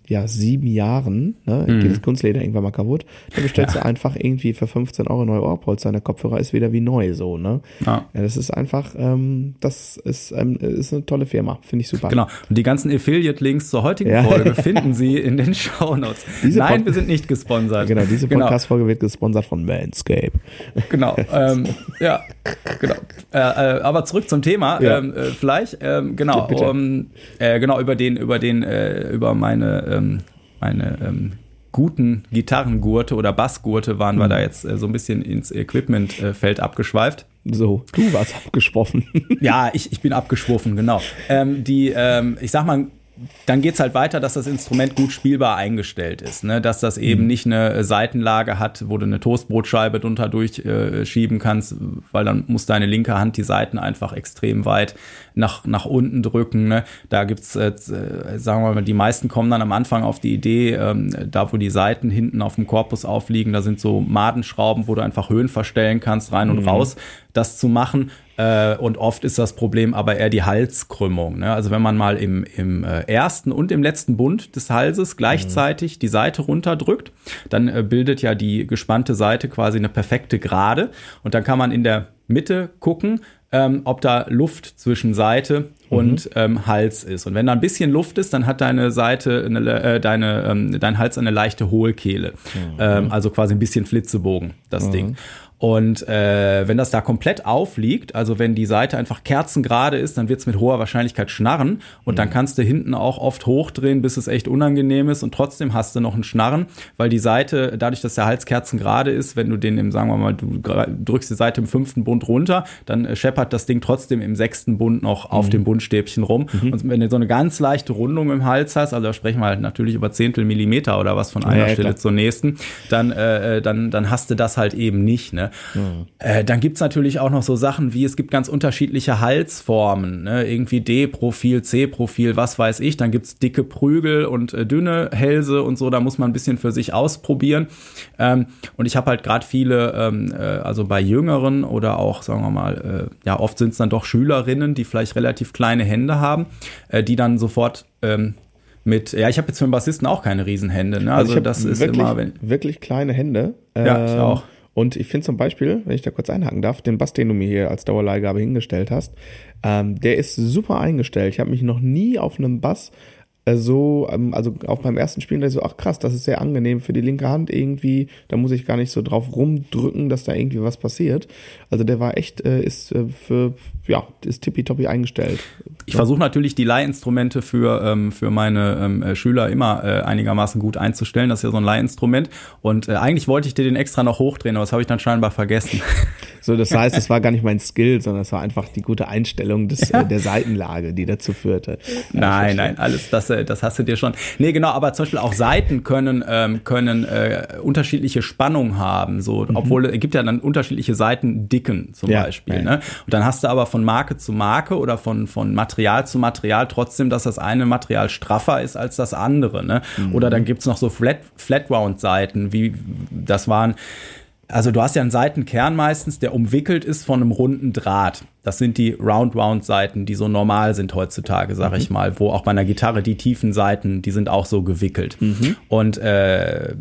ja, sieben Jahren, ne, Mhm. geht das Kunstleder irgendwann mal kaputt. Da bestellst du einfach irgendwie für 15 Euro neue Ohrpolster und der Kopfhörer ist wieder wie neu, so, ne? Ja. Ja, das ist einfach, ähm, das ist, ähm, ist eine tolle Firma. Finde ich super. Genau. Und die ganzen Affiliate-Links zur heutigen Ja. Folge finden Sie in den Shownotes. Diese Nein, Pod- wir sind nicht gesponsert. Genau, diese Genau. Podcast-Folge wird gesponsert von Manscape. Genau, ähm, ja, genau. Äh, äh, aber zurück zum Thema, Ja. ähm, äh, vielleicht, ähm, genau, um, äh, genau über den, über den, äh, über meine, ähm, meine ähm, guten Gitarrengurte oder Bassgurte waren wir da jetzt äh, so ein bisschen ins Equipment-Feld abgeschweift. So, du warst abgesprochen. Ja, ich, ich bin abgeschworfen, genau. Ähm, die, ähm, ich sag mal, dann geht's halt weiter, dass das Instrument gut spielbar eingestellt ist, ne? dass das eben mhm. nicht eine Seitenlage hat, wo du eine Toastbrotscheibe drunter durchschieben äh, kannst, weil dann muss deine linke Hand die Seiten einfach extrem weit nach, nach unten drücken. Ne? Da gibt's, äh, sagen wir mal, die meisten kommen dann am Anfang auf die Idee, ähm, da wo die Seiten hinten auf dem Korpus aufliegen, da sind so Madenschrauben, wo du einfach Höhen verstellen kannst, rein und mhm. raus, das zu machen. Äh, und oft ist das Problem aber eher die Halskrümmung. Ne? Also wenn man mal im, im äh, ersten und im letzten Bund des Halses gleichzeitig mhm. die Seite runterdrückt, dann äh, bildet ja die gespannte Seite quasi eine perfekte Gerade. Und dann kann man in der Mitte gucken, ähm, ob da Luft zwischen Seite mhm. und ähm, Hals ist. Und wenn da ein bisschen Luft ist, dann hat deine Seite, eine, äh, deine, ähm, dein Hals eine leichte Hohlkehle. Mhm. Also quasi ein bisschen Flitzebogen, das mhm. Ding. Und äh, wenn das da komplett aufliegt, also wenn die Seite einfach kerzengerade ist, dann wird es mit hoher Wahrscheinlichkeit schnarren und mhm. dann kannst du hinten auch oft hochdrehen, bis es echt unangenehm ist und trotzdem hast du noch ein Schnarren, weil die Seite, dadurch, dass der Hals kerzengerade ist, wenn du den im, sagen wir mal, du drückst die Seite im fünften Bund runter, dann äh, scheppert das Ding trotzdem im sechsten Bund noch mhm. auf dem Bundstäbchen rum. Mhm. Und wenn du so eine ganz leichte Rundung im Hals hast, also da sprechen wir halt natürlich über Zehntel Millimeter oder was von einer ja, Stelle klar. zur nächsten, dann, äh, äh, dann, dann hast du das halt eben nicht. Ne? Mhm. Äh, dann gibt's natürlich auch noch so Sachen wie, es gibt ganz unterschiedliche Halsformen, ne? irgendwie D-Profil, C-Profil, was weiß ich. Dann gibt's dicke Prügel und äh, dünne Hälse und so, da muss man ein bisschen für sich ausprobieren. Ähm, und ich habe halt gerade viele, ähm, äh, also bei Jüngeren oder auch, sagen wir mal, äh, ja, oft sind es dann doch Schülerinnen, die vielleicht relativ kleine Hände haben, äh, die dann sofort ähm, mit, ja, ich habe jetzt für den Bassisten auch keine Riesenhände. Ne? Also, also das ist wirklich, immer, wenn, wirklich kleine Hände. Ja, ich ähm, auch. Und ich finde zum Beispiel, wenn ich da kurz einhaken darf, den Bass, den du mir hier als Dauerleihgabe hingestellt hast, ähm, der ist super eingestellt. Ich habe mich noch nie auf einem Bass so, ähm, also auch beim ersten Spielen, so, ach krass, das ist sehr angenehm für die linke Hand irgendwie. Da muss ich gar nicht so drauf rumdrücken, dass da irgendwie was passiert. Also der war echt, äh, ist äh, für, ja, ist tippitoppi eingestellt. Ich versuche natürlich die Leihinstrumente für, ähm, für meine ähm, Schüler immer äh, einigermaßen gut einzustellen. Das ist ja so ein Leihinstrument. Und äh, eigentlich wollte ich dir den extra noch hochdrehen, aber das habe ich dann scheinbar vergessen. So, das heißt, es war gar nicht mein Skill, sondern es war einfach die gute Einstellung des, ja. der Seitenlage, die dazu führte. Nein, nein, alles, das, äh, das hast du dir schon. Nee, genau, aber zum Beispiel auch Seiten können, ähm, können äh, unterschiedliche Spannung haben. So, mhm. obwohl es gibt ja dann unterschiedliche Seitendicken zum ja, Beispiel. Ja. Ne? Und dann hast du aber von Marke zu Marke oder von, von Material zu Material trotzdem, dass das eine Material straffer ist als das andere. Ne? Mhm. Oder dann gibt's noch so Flat, Flat Round Seiten, wie das waren also du hast ja einen Seitenkern meistens, der umwickelt ist von einem runden Draht. Das sind die Round-Round-Seiten, die so normal sind heutzutage, sag mhm. ich mal, wo auch bei einer Gitarre die tiefen Seiten, die sind auch so gewickelt. Mhm. Und äh,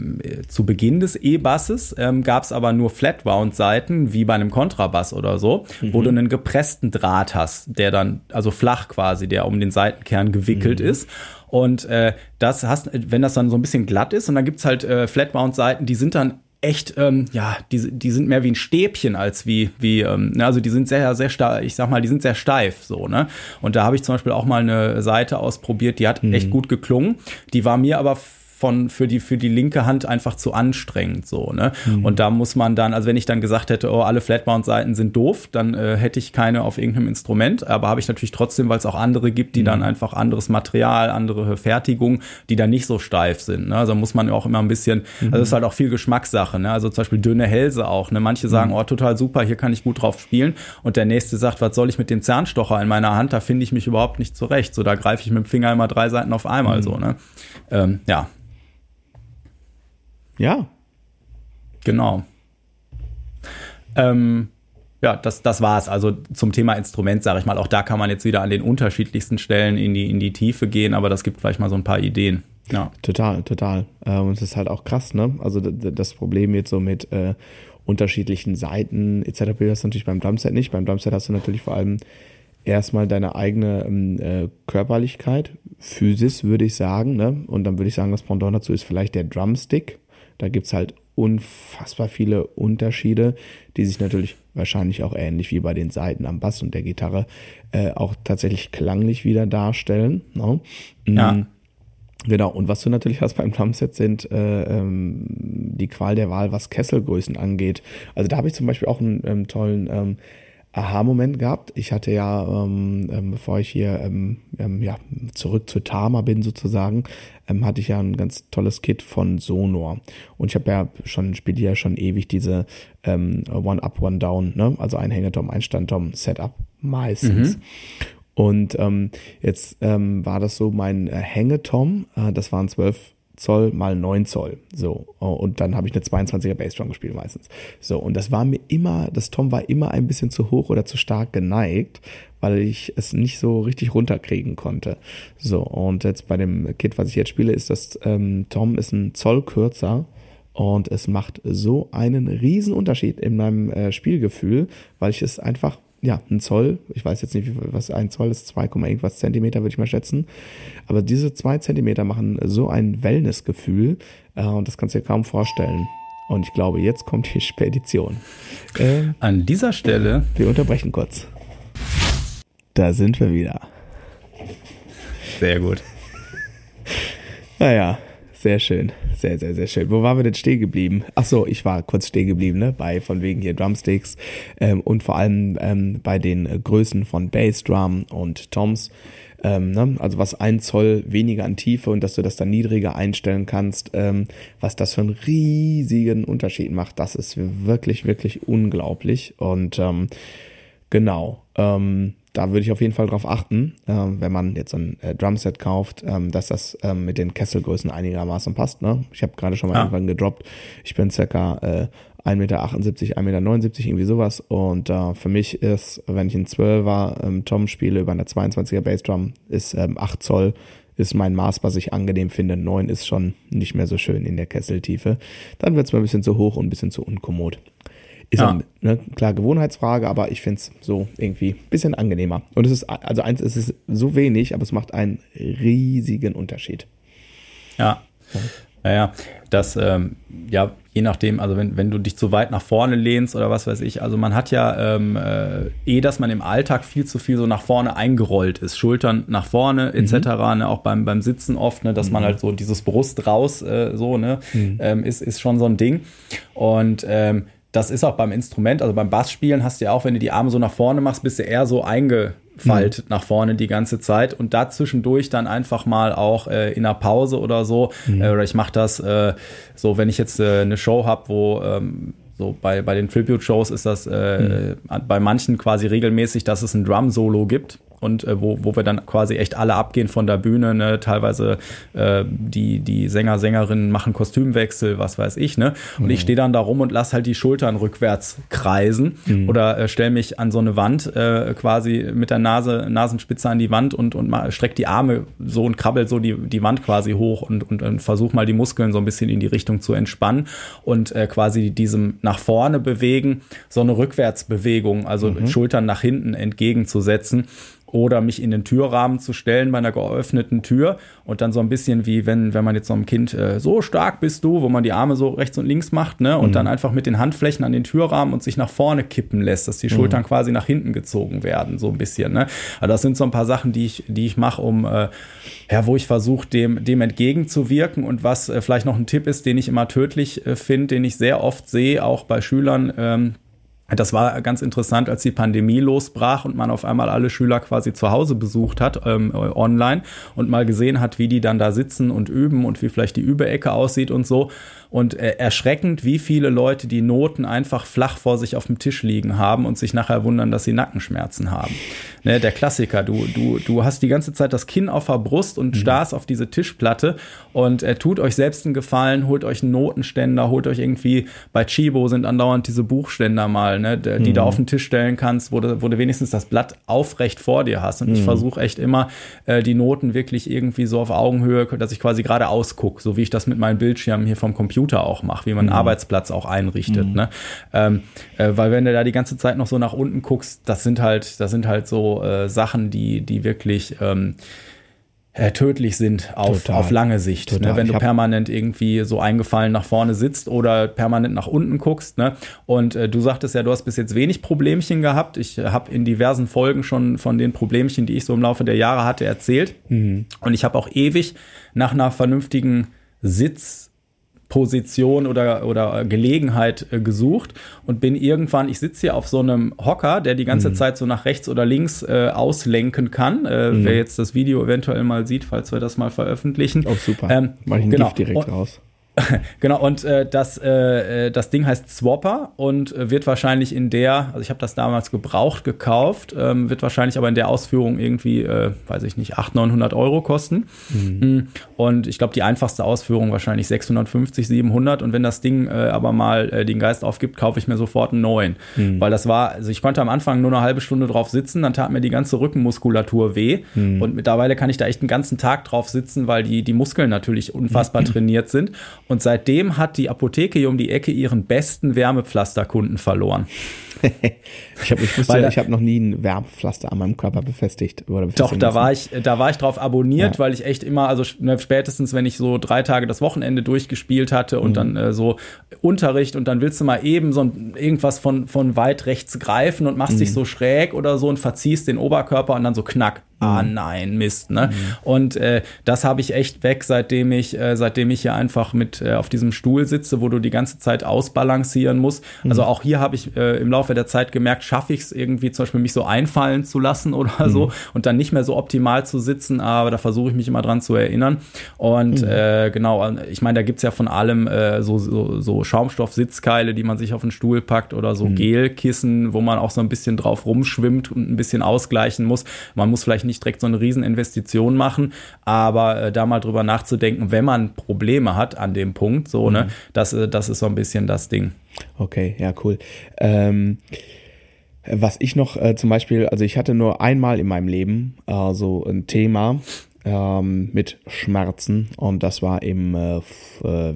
zu Beginn des E-Basses ähm, gab es aber nur Flat-Round-Seiten, wie bei einem Kontrabass oder so, mhm. wo du einen gepressten Draht hast, der dann, also flach quasi, der um den Seitenkern gewickelt mhm. ist. Und äh, das hast, wenn das dann so ein bisschen glatt ist und dann gibt's halt äh, Flat-Round-Seiten, die sind dann echt, ähm, ja, die, die sind mehr wie ein Stäbchen als wie, wie, ähm, ne, also die sind sehr, sehr stark, ich sag mal, die sind sehr steif, so, ne? Und da habe ich zum Beispiel auch mal eine Seite ausprobiert, die hat mhm. echt gut geklungen. Die war mir aber von für die für die linke Hand einfach zu anstrengend so ne mhm. und da muss man dann also wenn ich dann gesagt hätte oh alle Flatbound Seiten sind doof dann äh, hätte ich keine auf irgendeinem Instrument aber habe ich natürlich trotzdem weil es auch andere gibt die mhm. dann einfach anderes Material andere Fertigung die dann nicht so steif sind ne? also muss man auch immer ein bisschen mhm. also ist halt auch viel Geschmackssache ne also zum Beispiel dünne Hälse auch ne manche sagen mhm. oh total super hier kann ich gut drauf spielen und der nächste sagt was soll ich mit dem Zernstocher in meiner Hand da finde ich mich überhaupt nicht zurecht so da greife ich mit dem Finger immer drei Seiten auf einmal mhm. so ne ähm, ja ja. Genau. Ähm, ja, das, das war's. Also zum Thema Instrument, sage ich mal. Auch da kann man jetzt wieder an den unterschiedlichsten Stellen in die, in die Tiefe gehen, aber das gibt vielleicht mal so ein paar Ideen. Ja. Total, total. Äh, und es ist halt auch krass, ne? Also das Problem jetzt so mit äh, unterschiedlichen Seiten etc. Das natürlich beim Drumset nicht. Beim Drumset hast du natürlich vor allem erstmal deine eigene ähm, äh, Körperlichkeit, Physis, würde ich sagen. Ne? Und dann würde ich sagen, das Pendant dazu ist vielleicht der Drumstick. Da gibt's halt unfassbar viele Unterschiede, die sich natürlich wahrscheinlich auch ähnlich wie bei den Seiten am Bass und der Gitarre äh, auch tatsächlich klanglich wieder darstellen. No? Ne? Ja. Mm. Genau, und was du natürlich hast beim Drumset sind äh, ähm, die Qual der Wahl, was Kesselgrößen angeht. Also da habe ich zum Beispiel auch einen ähm, tollen ähm, Aha-Moment gehabt. Ich hatte ja, ähm, ähm, bevor ich hier ähm, ähm, ja, zurück zu Tama bin sozusagen, ähm, hatte ich ja ein ganz tolles Kit von Sonor. Und ich habe ja schon, spiele ja schon ewig diese ähm, One-Up, One-Down, ne? also ein Hängetom, ein Standtom, Setup meistens. Mhm. Und ähm, jetzt ähm, war das so mein äh, Hängetom, äh, das waren zwölf Zoll mal 9 Zoll. So. Und dann habe ich eine 22er Bassdrum gespielt meistens. So. Und das war mir immer, das Tom war immer ein bisschen zu hoch oder zu stark geneigt, weil ich es nicht so richtig runterkriegen konnte. So. Und jetzt bei dem Kit, was ich jetzt spiele, ist das ähm, Tom ist ein Zoll kürzer. Und es macht so einen riesen Unterschied in meinem äh, Spielgefühl, weil ich es einfach ja, ein Zoll, ich weiß jetzt nicht, was ein Zoll ist, 2, irgendwas Zentimeter würde ich mal schätzen. Aber diese zwei Zentimeter machen so ein Wellnessgefühl äh, und das kannst du dir kaum vorstellen. Und ich glaube, jetzt kommt die Spedition. Äh, An dieser Stelle. Wir unterbrechen kurz. Da sind wir wieder. Sehr gut. Naja, sehr schön. Sehr, sehr, sehr schön. Wo waren wir denn stehen geblieben? Ach so, ich war kurz stehen geblieben, ne? Bei von wegen hier Drumsticks ähm, und vor allem ähm, bei den äh, Größen von Bassdrum und Toms. Ähm, ne? Also was ein Zoll weniger an Tiefe und dass du das dann niedriger einstellen kannst, ähm, was das für einen riesigen Unterschied macht, das ist wirklich, wirklich unglaublich. Und ähm, genau. Ähm, da würde ich auf jeden Fall drauf achten, äh, wenn man jetzt ein äh, Drumset kauft, ähm, dass das ähm, mit den Kesselgrößen einigermaßen passt. Ne? Ich habe gerade schon mal ja. irgendwann gedroppt. Ich bin circa äh, 1,78 Meter, 1,79 Meter, irgendwie sowas. Und äh, für mich ist, wenn ich ein 12er ähm, Tom spiele über eine 22er Bassdrum, ist ähm, 8 Zoll ist mein Maß, was ich angenehm finde. 9 ist schon nicht mehr so schön in der Kesseltiefe. Dann wird es mir ein bisschen zu hoch und ein bisschen zu unkommod. Ist ja. eine klar Gewohnheitsfrage, aber ich finde es so irgendwie ein bisschen angenehmer. Und es ist, also eins, es ist so wenig, aber es macht einen riesigen Unterschied. Ja. Naja, das, ähm, ja, je nachdem, also wenn, wenn du dich zu weit nach vorne lehnst oder was weiß ich, also man hat ja ähm, äh, eh, dass man im Alltag viel zu viel so nach vorne eingerollt ist, Schultern nach vorne etc., mhm. ne, auch beim, beim Sitzen oft, ne, dass mhm. man halt so dieses Brust raus äh, so, ne, mhm. ähm, ist, ist schon so ein Ding. Und ähm, das ist auch beim Instrument, also beim Bassspielen hast du ja auch, wenn du die Arme so nach vorne machst, bist du eher so eingefallt mhm. nach vorne die ganze Zeit und da zwischendurch dann einfach mal auch äh, in einer Pause oder so, mhm. äh, oder ich mache das äh, so, wenn ich jetzt äh, eine Show habe, wo ähm, so bei, bei den Tribute-Shows ist das äh, mhm. bei manchen quasi regelmäßig, dass es ein Drum-Solo gibt und äh, wo, wo wir dann quasi echt alle abgehen von der Bühne, ne? teilweise äh, die, die Sänger, Sängerinnen machen Kostümwechsel, was weiß ich, ne? Und mhm. ich stehe dann da rum und lass halt die Schultern rückwärts kreisen mhm. oder äh, stelle mich an so eine Wand äh, quasi mit der Nase, Nasenspitze an die Wand und, und streck die Arme so und krabbel so die, die Wand quasi hoch und, und, und versuch mal die Muskeln so ein bisschen in die Richtung zu entspannen und äh, quasi diesem nach vorne bewegen, so eine Rückwärtsbewegung, also mhm. Schultern nach hinten entgegenzusetzen oder mich in den Türrahmen zu stellen bei einer geöffneten Tür und dann so ein bisschen wie wenn wenn man jetzt so einem Kind äh, so stark bist du, wo man die Arme so rechts und links macht, ne und mhm. dann einfach mit den Handflächen an den Türrahmen und sich nach vorne kippen lässt, dass die Schultern mhm. quasi nach hinten gezogen werden, so ein bisschen, ne? Also das sind so ein paar Sachen, die ich die ich mache, um äh, ja, wo ich versuche dem dem entgegenzuwirken und was äh, vielleicht noch ein Tipp ist, den ich immer tödlich äh, finde, den ich sehr oft sehe, auch bei Schülern ähm, das war ganz interessant, als die Pandemie losbrach und man auf einmal alle Schüler quasi zu Hause besucht hat, ähm, online und mal gesehen hat, wie die dann da sitzen und üben und wie vielleicht die Übeecke aussieht und so. Und äh, erschreckend, wie viele Leute die Noten einfach flach vor sich auf dem Tisch liegen haben und sich nachher wundern, dass sie Nackenschmerzen haben. Ne, der Klassiker, du, du, du hast die ganze Zeit das Kinn auf der Brust und mhm. starrst auf diese Tischplatte und äh, tut euch selbst einen Gefallen, holt euch einen Notenständer, holt euch irgendwie, bei Chibo sind andauernd diese Buchständer mal, ne, die mhm. du auf den Tisch stellen kannst, wo du, wo du wenigstens das Blatt aufrecht vor dir hast. Und mhm. ich versuche echt immer, äh, die Noten wirklich irgendwie so auf Augenhöhe, dass ich quasi gerade ausgucke, so wie ich das mit meinen Bildschirmen hier vom Computer Computer auch mache, wie man einen mhm. Arbeitsplatz auch einrichtet. Mhm. Ne? Ähm, äh, weil wenn du da die ganze Zeit noch so nach unten guckst, das sind halt, das sind halt so äh, Sachen, die, die wirklich ähm, äh, tödlich sind auf, auf lange Sicht. Ne? Wenn du permanent irgendwie so eingefallen nach vorne sitzt oder permanent nach unten guckst. Ne? Und äh, du sagtest ja, du hast bis jetzt wenig Problemchen gehabt. Ich äh, habe in diversen Folgen schon von den Problemchen, die ich so im Laufe der Jahre hatte, erzählt. Mhm. Und ich habe auch ewig nach einer vernünftigen Sitz Position oder, oder Gelegenheit äh, gesucht und bin irgendwann, ich sitze hier auf so einem Hocker, der die ganze mhm. Zeit so nach rechts oder links äh, auslenken kann. Äh, mhm. Wer jetzt das Video eventuell mal sieht, falls wir das mal veröffentlichen. Oh, super. Ähm, Mach ich ein genau. Gift direkt und, raus. genau, und äh, das, äh, äh, das Ding heißt Swapper und äh, wird wahrscheinlich in der, also ich habe das damals gebraucht gekauft, ähm, wird wahrscheinlich aber in der Ausführung irgendwie, äh, weiß ich nicht, 800, 900 Euro kosten. Mhm. Mm, und ich glaube, die einfachste Ausführung wahrscheinlich 650, 700. Und wenn das Ding äh, aber mal den Geist aufgibt, kaufe ich mir sofort einen neuen. Mhm. Weil das war, also ich konnte am Anfang nur eine halbe Stunde drauf sitzen, dann tat mir die ganze Rückenmuskulatur weh. Mhm. Und mittlerweile kann ich da echt einen ganzen Tag drauf sitzen, weil die, die Muskeln natürlich unfassbar trainiert sind. Und seitdem hat die Apotheke hier um die Ecke ihren besten Wärmepflasterkunden verloren. ich habe ich wusste, ich hab noch nie ein Wärmepflaster an meinem Körper befestigt. Oder doch, da war ich, da war ich drauf abonniert, ja. weil ich echt immer, also ne, spätestens, wenn ich so drei Tage das Wochenende durchgespielt hatte und mhm. dann äh, so Unterricht und dann willst du mal eben so ein, irgendwas von, von weit rechts greifen und machst mhm. dich so schräg oder so und verziehst den Oberkörper und dann so knack ah mhm. nein, Mist, ne? Mhm. Und äh, das habe ich echt weg, seitdem ich, äh, seitdem ich hier einfach mit äh, auf diesem Stuhl sitze, wo du die ganze Zeit ausbalancieren musst. Mhm. Also auch hier habe ich äh, im Laufe der Zeit gemerkt, schaffe ich es irgendwie zum Beispiel mich so einfallen zu lassen oder mhm. so und dann nicht mehr so optimal zu sitzen, aber da versuche ich mich immer dran zu erinnern. Und mhm. äh, genau, ich meine, da gibt's ja von allem äh, so, so, so Schaumstoff-Sitzkeile, die man sich auf den Stuhl packt oder so mhm. Gelkissen, wo man auch so ein bisschen drauf rumschwimmt und ein bisschen ausgleichen muss. Man muss vielleicht nicht direkt so eine Rieseninvestition machen, aber äh, da mal drüber nachzudenken, wenn man Probleme hat an dem Punkt, so, ne, mhm. ne, das, äh, das ist so ein bisschen das Ding. Okay, ja, cool. Ähm, was ich noch äh, zum Beispiel, also ich hatte nur einmal in meinem Leben äh, so ein Thema ähm, mit Schmerzen und das war im äh, äh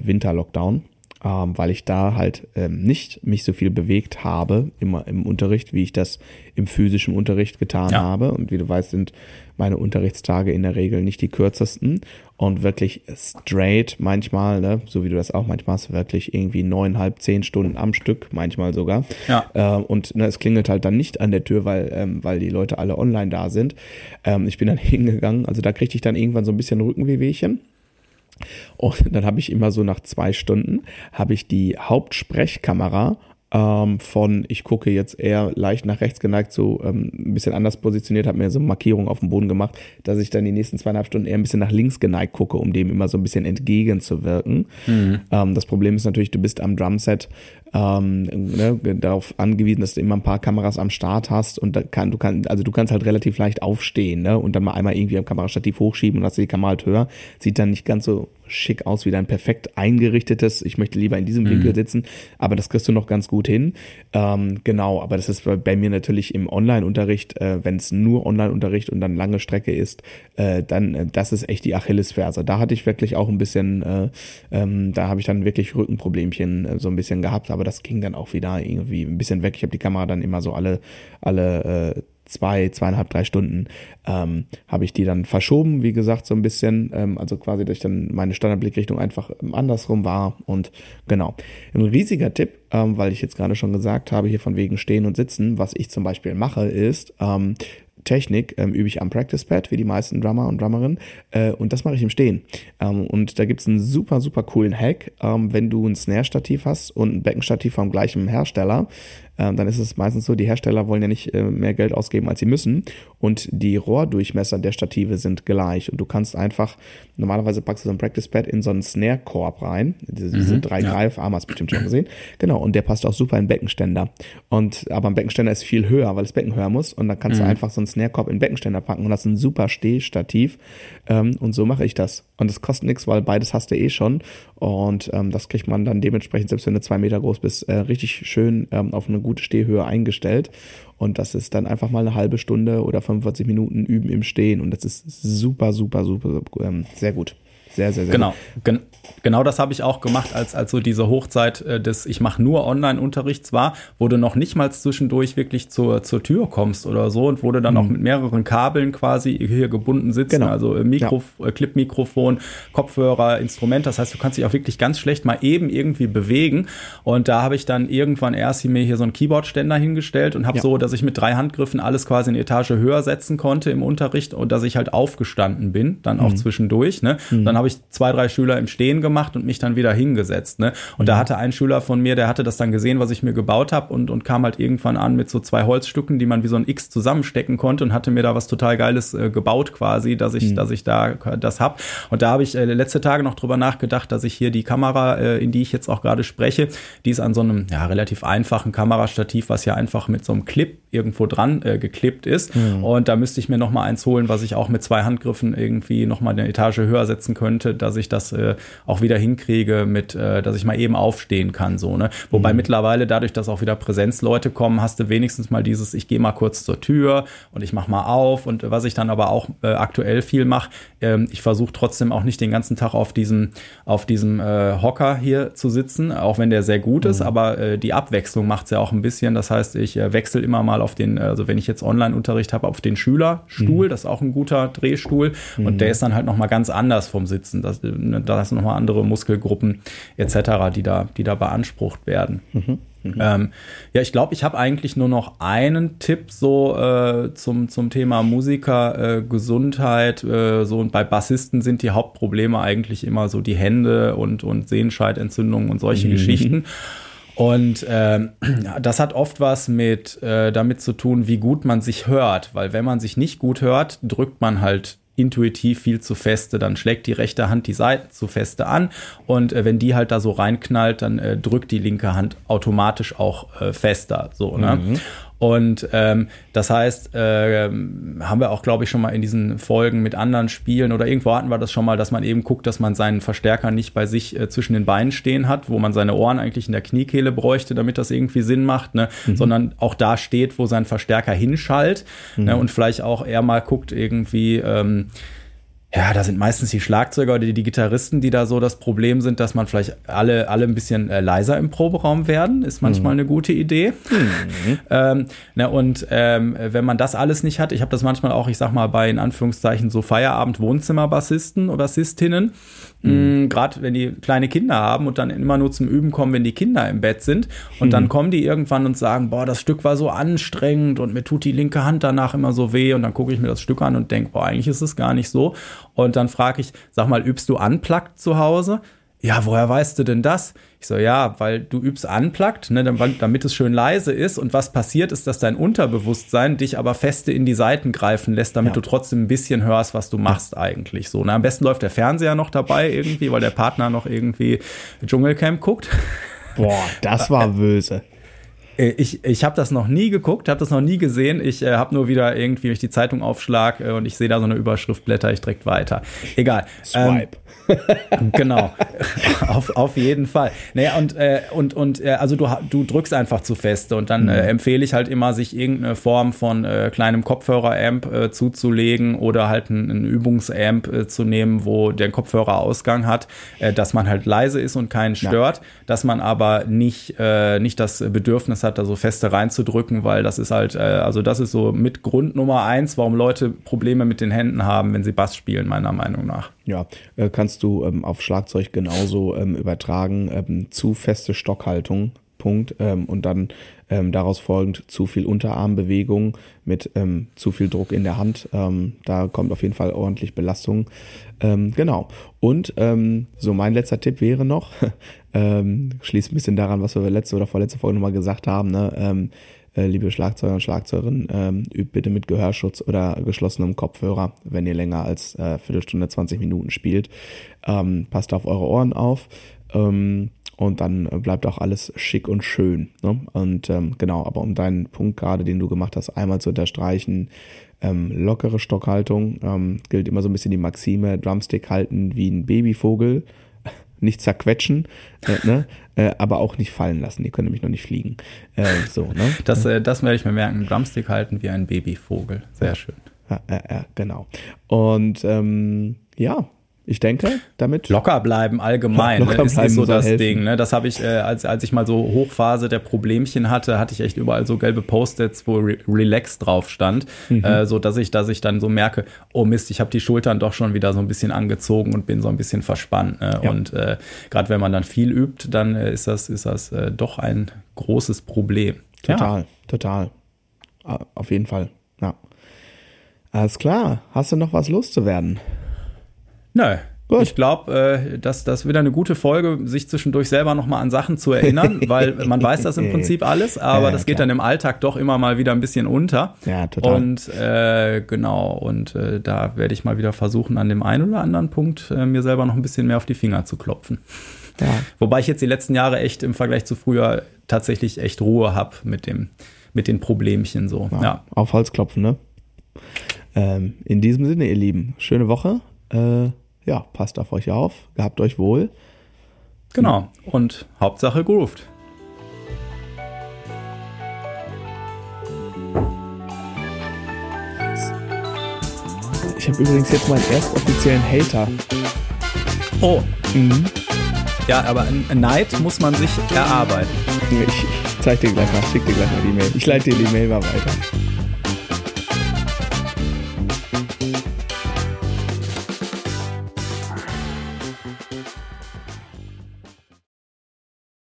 Winterlockdown ähm, weil ich da halt ähm, nicht mich so viel bewegt habe immer im Unterricht, wie ich das im physischen Unterricht getan ja. habe. Und wie du weißt, sind meine Unterrichtstage in der Regel nicht die kürzesten und wirklich straight manchmal, ne, so wie du das auch manchmal hast, wirklich irgendwie neuneinhalb, zehn Stunden am Stück, manchmal sogar. Ja. Äh, und ne, es klingelt halt dann nicht an der Tür, weil, ähm, weil die Leute alle online da sind. Ähm, ich bin dann hingegangen, also da kriegte ich dann irgendwann so ein bisschen Rückenwehwehchen. Und dann habe ich immer so nach zwei Stunden, habe ich die Hauptsprechkamera ähm, von, ich gucke jetzt eher leicht nach rechts geneigt, so ähm, ein bisschen anders positioniert, habe mir so eine Markierung auf dem Boden gemacht, dass ich dann die nächsten zweieinhalb Stunden eher ein bisschen nach links geneigt gucke, um dem immer so ein bisschen entgegenzuwirken. Mhm. Ähm, das Problem ist natürlich, du bist am Drumset ähm, ne, darauf angewiesen, dass du immer ein paar Kameras am Start hast und da kann, du kannst, also du kannst halt relativ leicht aufstehen, ne, und dann mal einmal irgendwie am Kamerastativ hochschieben und hast die Kamera halt höher. Sieht dann nicht ganz so schick aus wie dein perfekt eingerichtetes. Ich möchte lieber in diesem Winkel mhm. sitzen, aber das kriegst du noch ganz gut hin. Ähm, genau, aber das ist bei mir natürlich im Online-Unterricht, äh, wenn es nur Online-Unterricht und dann lange Strecke ist, äh, dann äh, das ist echt die Achillesferse. Da hatte ich wirklich auch ein bisschen, äh, ähm, da habe ich dann wirklich Rückenproblemchen äh, so ein bisschen gehabt, aber aber das ging dann auch wieder irgendwie ein bisschen weg. Ich habe die Kamera dann immer so alle, alle äh, zwei, zweieinhalb, drei Stunden ähm, habe ich die dann verschoben, wie gesagt, so ein bisschen. Ähm, also quasi, dass dann meine Standardblickrichtung einfach andersrum war. Und genau. Ein riesiger Tipp, ähm, weil ich jetzt gerade schon gesagt habe, hier von wegen Stehen und Sitzen, was ich zum Beispiel mache, ist, ähm, Technik ähm, übe ich am Practice Pad, wie die meisten Drummer und Drummerinnen. Äh, und das mache ich im Stehen. Ähm, und da gibt's einen super, super coolen Hack. Ähm, wenn du ein Snare-Stativ hast und ein Beckenstativ vom gleichen Hersteller, ähm, dann ist es meistens so, die Hersteller wollen ja nicht äh, mehr Geld ausgeben, als sie müssen. Und die Rohrdurchmesser der Stative sind gleich. Und du kannst einfach, normalerweise packst du so ein Practice Pad in so einen Snare-Korb rein. Diese, diese mhm, drei ja. Greifarme hast du bestimmt schon gesehen. Genau, und der passt auch super in Beckenständer. Und aber ein Beckenständer ist viel höher, weil das Becken höher muss. Und dann kannst mhm. du einfach so einen Snare-Korb in den Beckenständer packen und hast ein super Stehstativ. Ähm, und so mache ich das. Und das kostet nichts, weil beides hast du eh schon. Und ähm, das kriegt man dann dementsprechend, selbst wenn du zwei Meter groß bist, äh, richtig schön ähm, auf eine gute Stehhöhe eingestellt. Und das ist dann einfach mal eine halbe Stunde oder 45 Minuten üben im Stehen. Und das ist super, super, super, ähm, sehr gut. Sehr, sehr, sehr genau. Gen genau das habe ich auch gemacht, als, als so diese Hochzeit äh, des Ich mache nur Online-Unterrichts war, wo du noch nicht mal zwischendurch wirklich zur, zur Tür kommst oder so und wo du dann mhm. auch mit mehreren Kabeln quasi hier gebunden sitzt. Genau. Also äh, Mikro, ja. äh, Clip-Mikrofon, Kopfhörer, Instrument. Das heißt, du kannst dich auch wirklich ganz schlecht mal eben irgendwie bewegen. Und da habe ich dann irgendwann erst mir hier so einen Keyboard-Ständer hingestellt und habe ja. so, dass ich mit drei Handgriffen alles quasi eine Etage höher setzen konnte im Unterricht und dass ich halt aufgestanden bin, dann auch mhm. zwischendurch. Ne? Mhm. Dann habe ich zwei, drei Schüler im Stehen gemacht und mich dann wieder hingesetzt. Ne? Und mhm. da hatte ein Schüler von mir, der hatte das dann gesehen, was ich mir gebaut habe und, und kam halt irgendwann an mit so zwei Holzstücken, die man wie so ein X zusammenstecken konnte und hatte mir da was total Geiles äh, gebaut quasi, dass ich, mhm. dass ich da das hab. Und da habe ich äh, letzte Tage noch drüber nachgedacht, dass ich hier die Kamera, äh, in die ich jetzt auch gerade spreche, die ist an so einem ja, relativ einfachen Kamerastativ, was ja einfach mit so einem Clip irgendwo dran äh, geklippt ist. Mhm. Und da müsste ich mir noch mal eins holen, was ich auch mit zwei Handgriffen irgendwie noch mal eine Etage höher setzen könnte, dass ich das äh, auch wieder hinkriege mit, äh, dass ich mal eben aufstehen kann. So, ne? Wobei mhm. mittlerweile dadurch, dass auch wieder Präsenzleute kommen, hast du wenigstens mal dieses, ich gehe mal kurz zur Tür und ich mach mal auf. Und was ich dann aber auch äh, aktuell viel mache, ähm, ich versuche trotzdem auch nicht den ganzen Tag auf diesem, auf diesem äh, Hocker hier zu sitzen, auch wenn der sehr gut mhm. ist, aber äh, die Abwechslung macht es ja auch ein bisschen. Das heißt, ich äh, wechsle immer mal auf den, also wenn ich jetzt Online-Unterricht habe, auf den Schülerstuhl, mhm. das ist auch ein guter Drehstuhl mhm. und der ist dann halt nochmal ganz anders vom Sitzen. Das, ne, da sind nochmal andere Muskelgruppen etc., die da, die da beansprucht werden. Mhm. Mhm. Ähm, ja, ich glaube, ich habe eigentlich nur noch einen Tipp so äh, zum, zum Thema Musiker, äh, Gesundheit. Äh, so und bei Bassisten sind die Hauptprobleme eigentlich immer so die Hände und, und Sehenscheidentzündungen und solche mhm. Geschichten. Und ähm, das hat oft was mit äh, damit zu tun, wie gut man sich hört, weil wenn man sich nicht gut hört, drückt man halt intuitiv viel zu feste, dann schlägt die rechte Hand die Seiten zu feste an und äh, wenn die halt da so reinknallt, dann äh, drückt die linke Hand automatisch auch äh, fester. So, ne? Mhm. Und ähm, das heißt, äh, haben wir auch, glaube ich, schon mal in diesen Folgen mit anderen Spielen oder irgendwo hatten wir das schon mal, dass man eben guckt, dass man seinen Verstärker nicht bei sich äh, zwischen den Beinen stehen hat, wo man seine Ohren eigentlich in der Kniekehle bräuchte, damit das irgendwie Sinn macht, ne? Mhm. sondern auch da steht, wo sein Verstärker hinschallt ne? mhm. ne? und vielleicht auch eher mal guckt irgendwie, ähm, ja, da sind meistens die Schlagzeuger oder die, die, Gitarristen, die da so das Problem sind, dass man vielleicht alle, alle ein bisschen äh, leiser im Proberaum werden. Ist manchmal mhm. eine gute Idee. Mhm. ähm, na, und ähm, wenn man das alles nicht hat, ich habe das manchmal auch, ich sag mal, bei in Anführungszeichen so Feierabend-Wohnzimmer-Bassisten oder Bassistinnen, Mhm. Gerade wenn die kleine Kinder haben und dann immer nur zum Üben kommen, wenn die Kinder im Bett sind. Und mhm. dann kommen die irgendwann und sagen, boah, das Stück war so anstrengend und mir tut die linke Hand danach immer so weh. Und dann gucke ich mir das Stück an und denke, boah, eigentlich ist es gar nicht so. Und dann frage ich, sag mal, übst du unplugged zu Hause? Ja, woher weißt du denn das? Ich so, ja, weil du übst unplugged, ne, damit es schön leise ist. Und was passiert ist, dass dein Unterbewusstsein dich aber feste in die Seiten greifen lässt, damit ja. du trotzdem ein bisschen hörst, was du machst eigentlich. So, ne, am besten läuft der Fernseher noch dabei irgendwie, weil der Partner noch irgendwie Dschungelcamp guckt. Boah, das war böse. Äh, ich, ich habe das noch nie geguckt, habe das noch nie gesehen. Ich äh, habe nur wieder irgendwie, wenn ich die Zeitung aufschlag äh, und ich sehe da so eine Überschrift, blätter ich direkt weiter. Egal. Swipe. Ähm, genau. auf, auf jeden Fall. Naja, und, äh, und, und äh, also du, du drückst einfach zu feste und dann mhm. äh, empfehle ich halt immer, sich irgendeine Form von äh, kleinem Kopfhörer-Amp äh, zuzulegen oder halt einen, Übungsamp äh, zu nehmen, wo der Kopfhörerausgang hat, äh, dass man halt leise ist und keinen stört, ja. dass man aber nicht, äh, nicht das Bedürfnis hat, da so feste reinzudrücken, weil das ist halt, äh, also das ist so mit Grund Nummer eins, warum Leute Probleme mit den Händen haben, wenn sie Bass spielen, meiner Meinung nach. Ja, äh, kannst du ähm, auf Schlagzeug genauso ähm, übertragen, ähm, zu feste Stockhaltung, Punkt, ähm, und dann ähm, daraus folgend zu viel Unterarmbewegung mit zu viel Druck in der Hand. Da kommt auf jeden Fall ordentlich Belastung. Genau. Und so mein letzter Tipp wäre noch, schließt ein bisschen daran, was wir letzte oder vorletzte Folge nochmal gesagt haben, ne? Äh, liebe Schlagzeuger und Schlagzeugerinnen, ähm, übt bitte mit Gehörschutz oder geschlossenem Kopfhörer, wenn ihr länger als äh, Viertelstunde, 20 Minuten spielt. Ähm, passt auf eure Ohren auf. Ähm, und dann bleibt auch alles schick und schön. Ne? Und ähm, genau, aber um deinen Punkt gerade, den du gemacht hast, einmal zu unterstreichen, ähm, lockere Stockhaltung, ähm, gilt immer so ein bisschen die Maxime, Drumstick halten wie ein Babyvogel, nicht zerquetschen, äh, ne? äh, aber auch nicht fallen lassen. Die können nämlich noch nicht fliegen. Äh, so, ne? Das, äh, das werde ich mir merken. Drumstick halten wie ein Babyvogel. Sehr schön. Ja, ja, genau. Und ähm, ja, ich denke, damit. Locker bleiben allgemein. Locker ne, ist, bleiben ist so das helfen. Ding. Ne? Das habe ich, äh, als, als ich mal so Hochphase der Problemchen hatte, hatte ich echt überall so gelbe Post-its, wo Re Relax drauf stand. Mhm. Äh, so dass ich, dass ich dann so merke, oh Mist, ich habe die Schultern doch schon wieder so ein bisschen angezogen und bin so ein bisschen verspannt. Ne? Ja. Und äh, gerade wenn man dann viel übt, dann äh, ist das, ist das äh, doch ein großes Problem. Total, ja. total. Auf jeden Fall. Ja. Alles klar. Hast du noch was loszuwerden? Nö, Gut. Ich glaube, äh, dass das wieder eine gute Folge, sich zwischendurch selber nochmal an Sachen zu erinnern, weil man weiß das im Prinzip alles, aber ja, das geht klar. dann im Alltag doch immer mal wieder ein bisschen unter. Ja, total. Und äh, genau, und äh, da werde ich mal wieder versuchen, an dem einen oder anderen Punkt äh, mir selber noch ein bisschen mehr auf die Finger zu klopfen. Ja. Wobei ich jetzt die letzten Jahre echt im Vergleich zu früher tatsächlich echt Ruhe habe mit dem, mit den Problemchen so. Ja, ja. Auf Holz klopfen, ne? Ähm, in diesem Sinne, ihr Lieben, schöne Woche. Äh, ja, passt auf euch auf, gehabt euch wohl. Genau. Und Hauptsache grooved. Ich habe übrigens jetzt meinen ersten offiziellen Hater. Oh. Mhm. Ja, aber ein Neid muss man sich erarbeiten. Ich, ich zeig dir gleich mal, schick dir gleich mal die Mail. Ich leite dir die Mail mal weiter.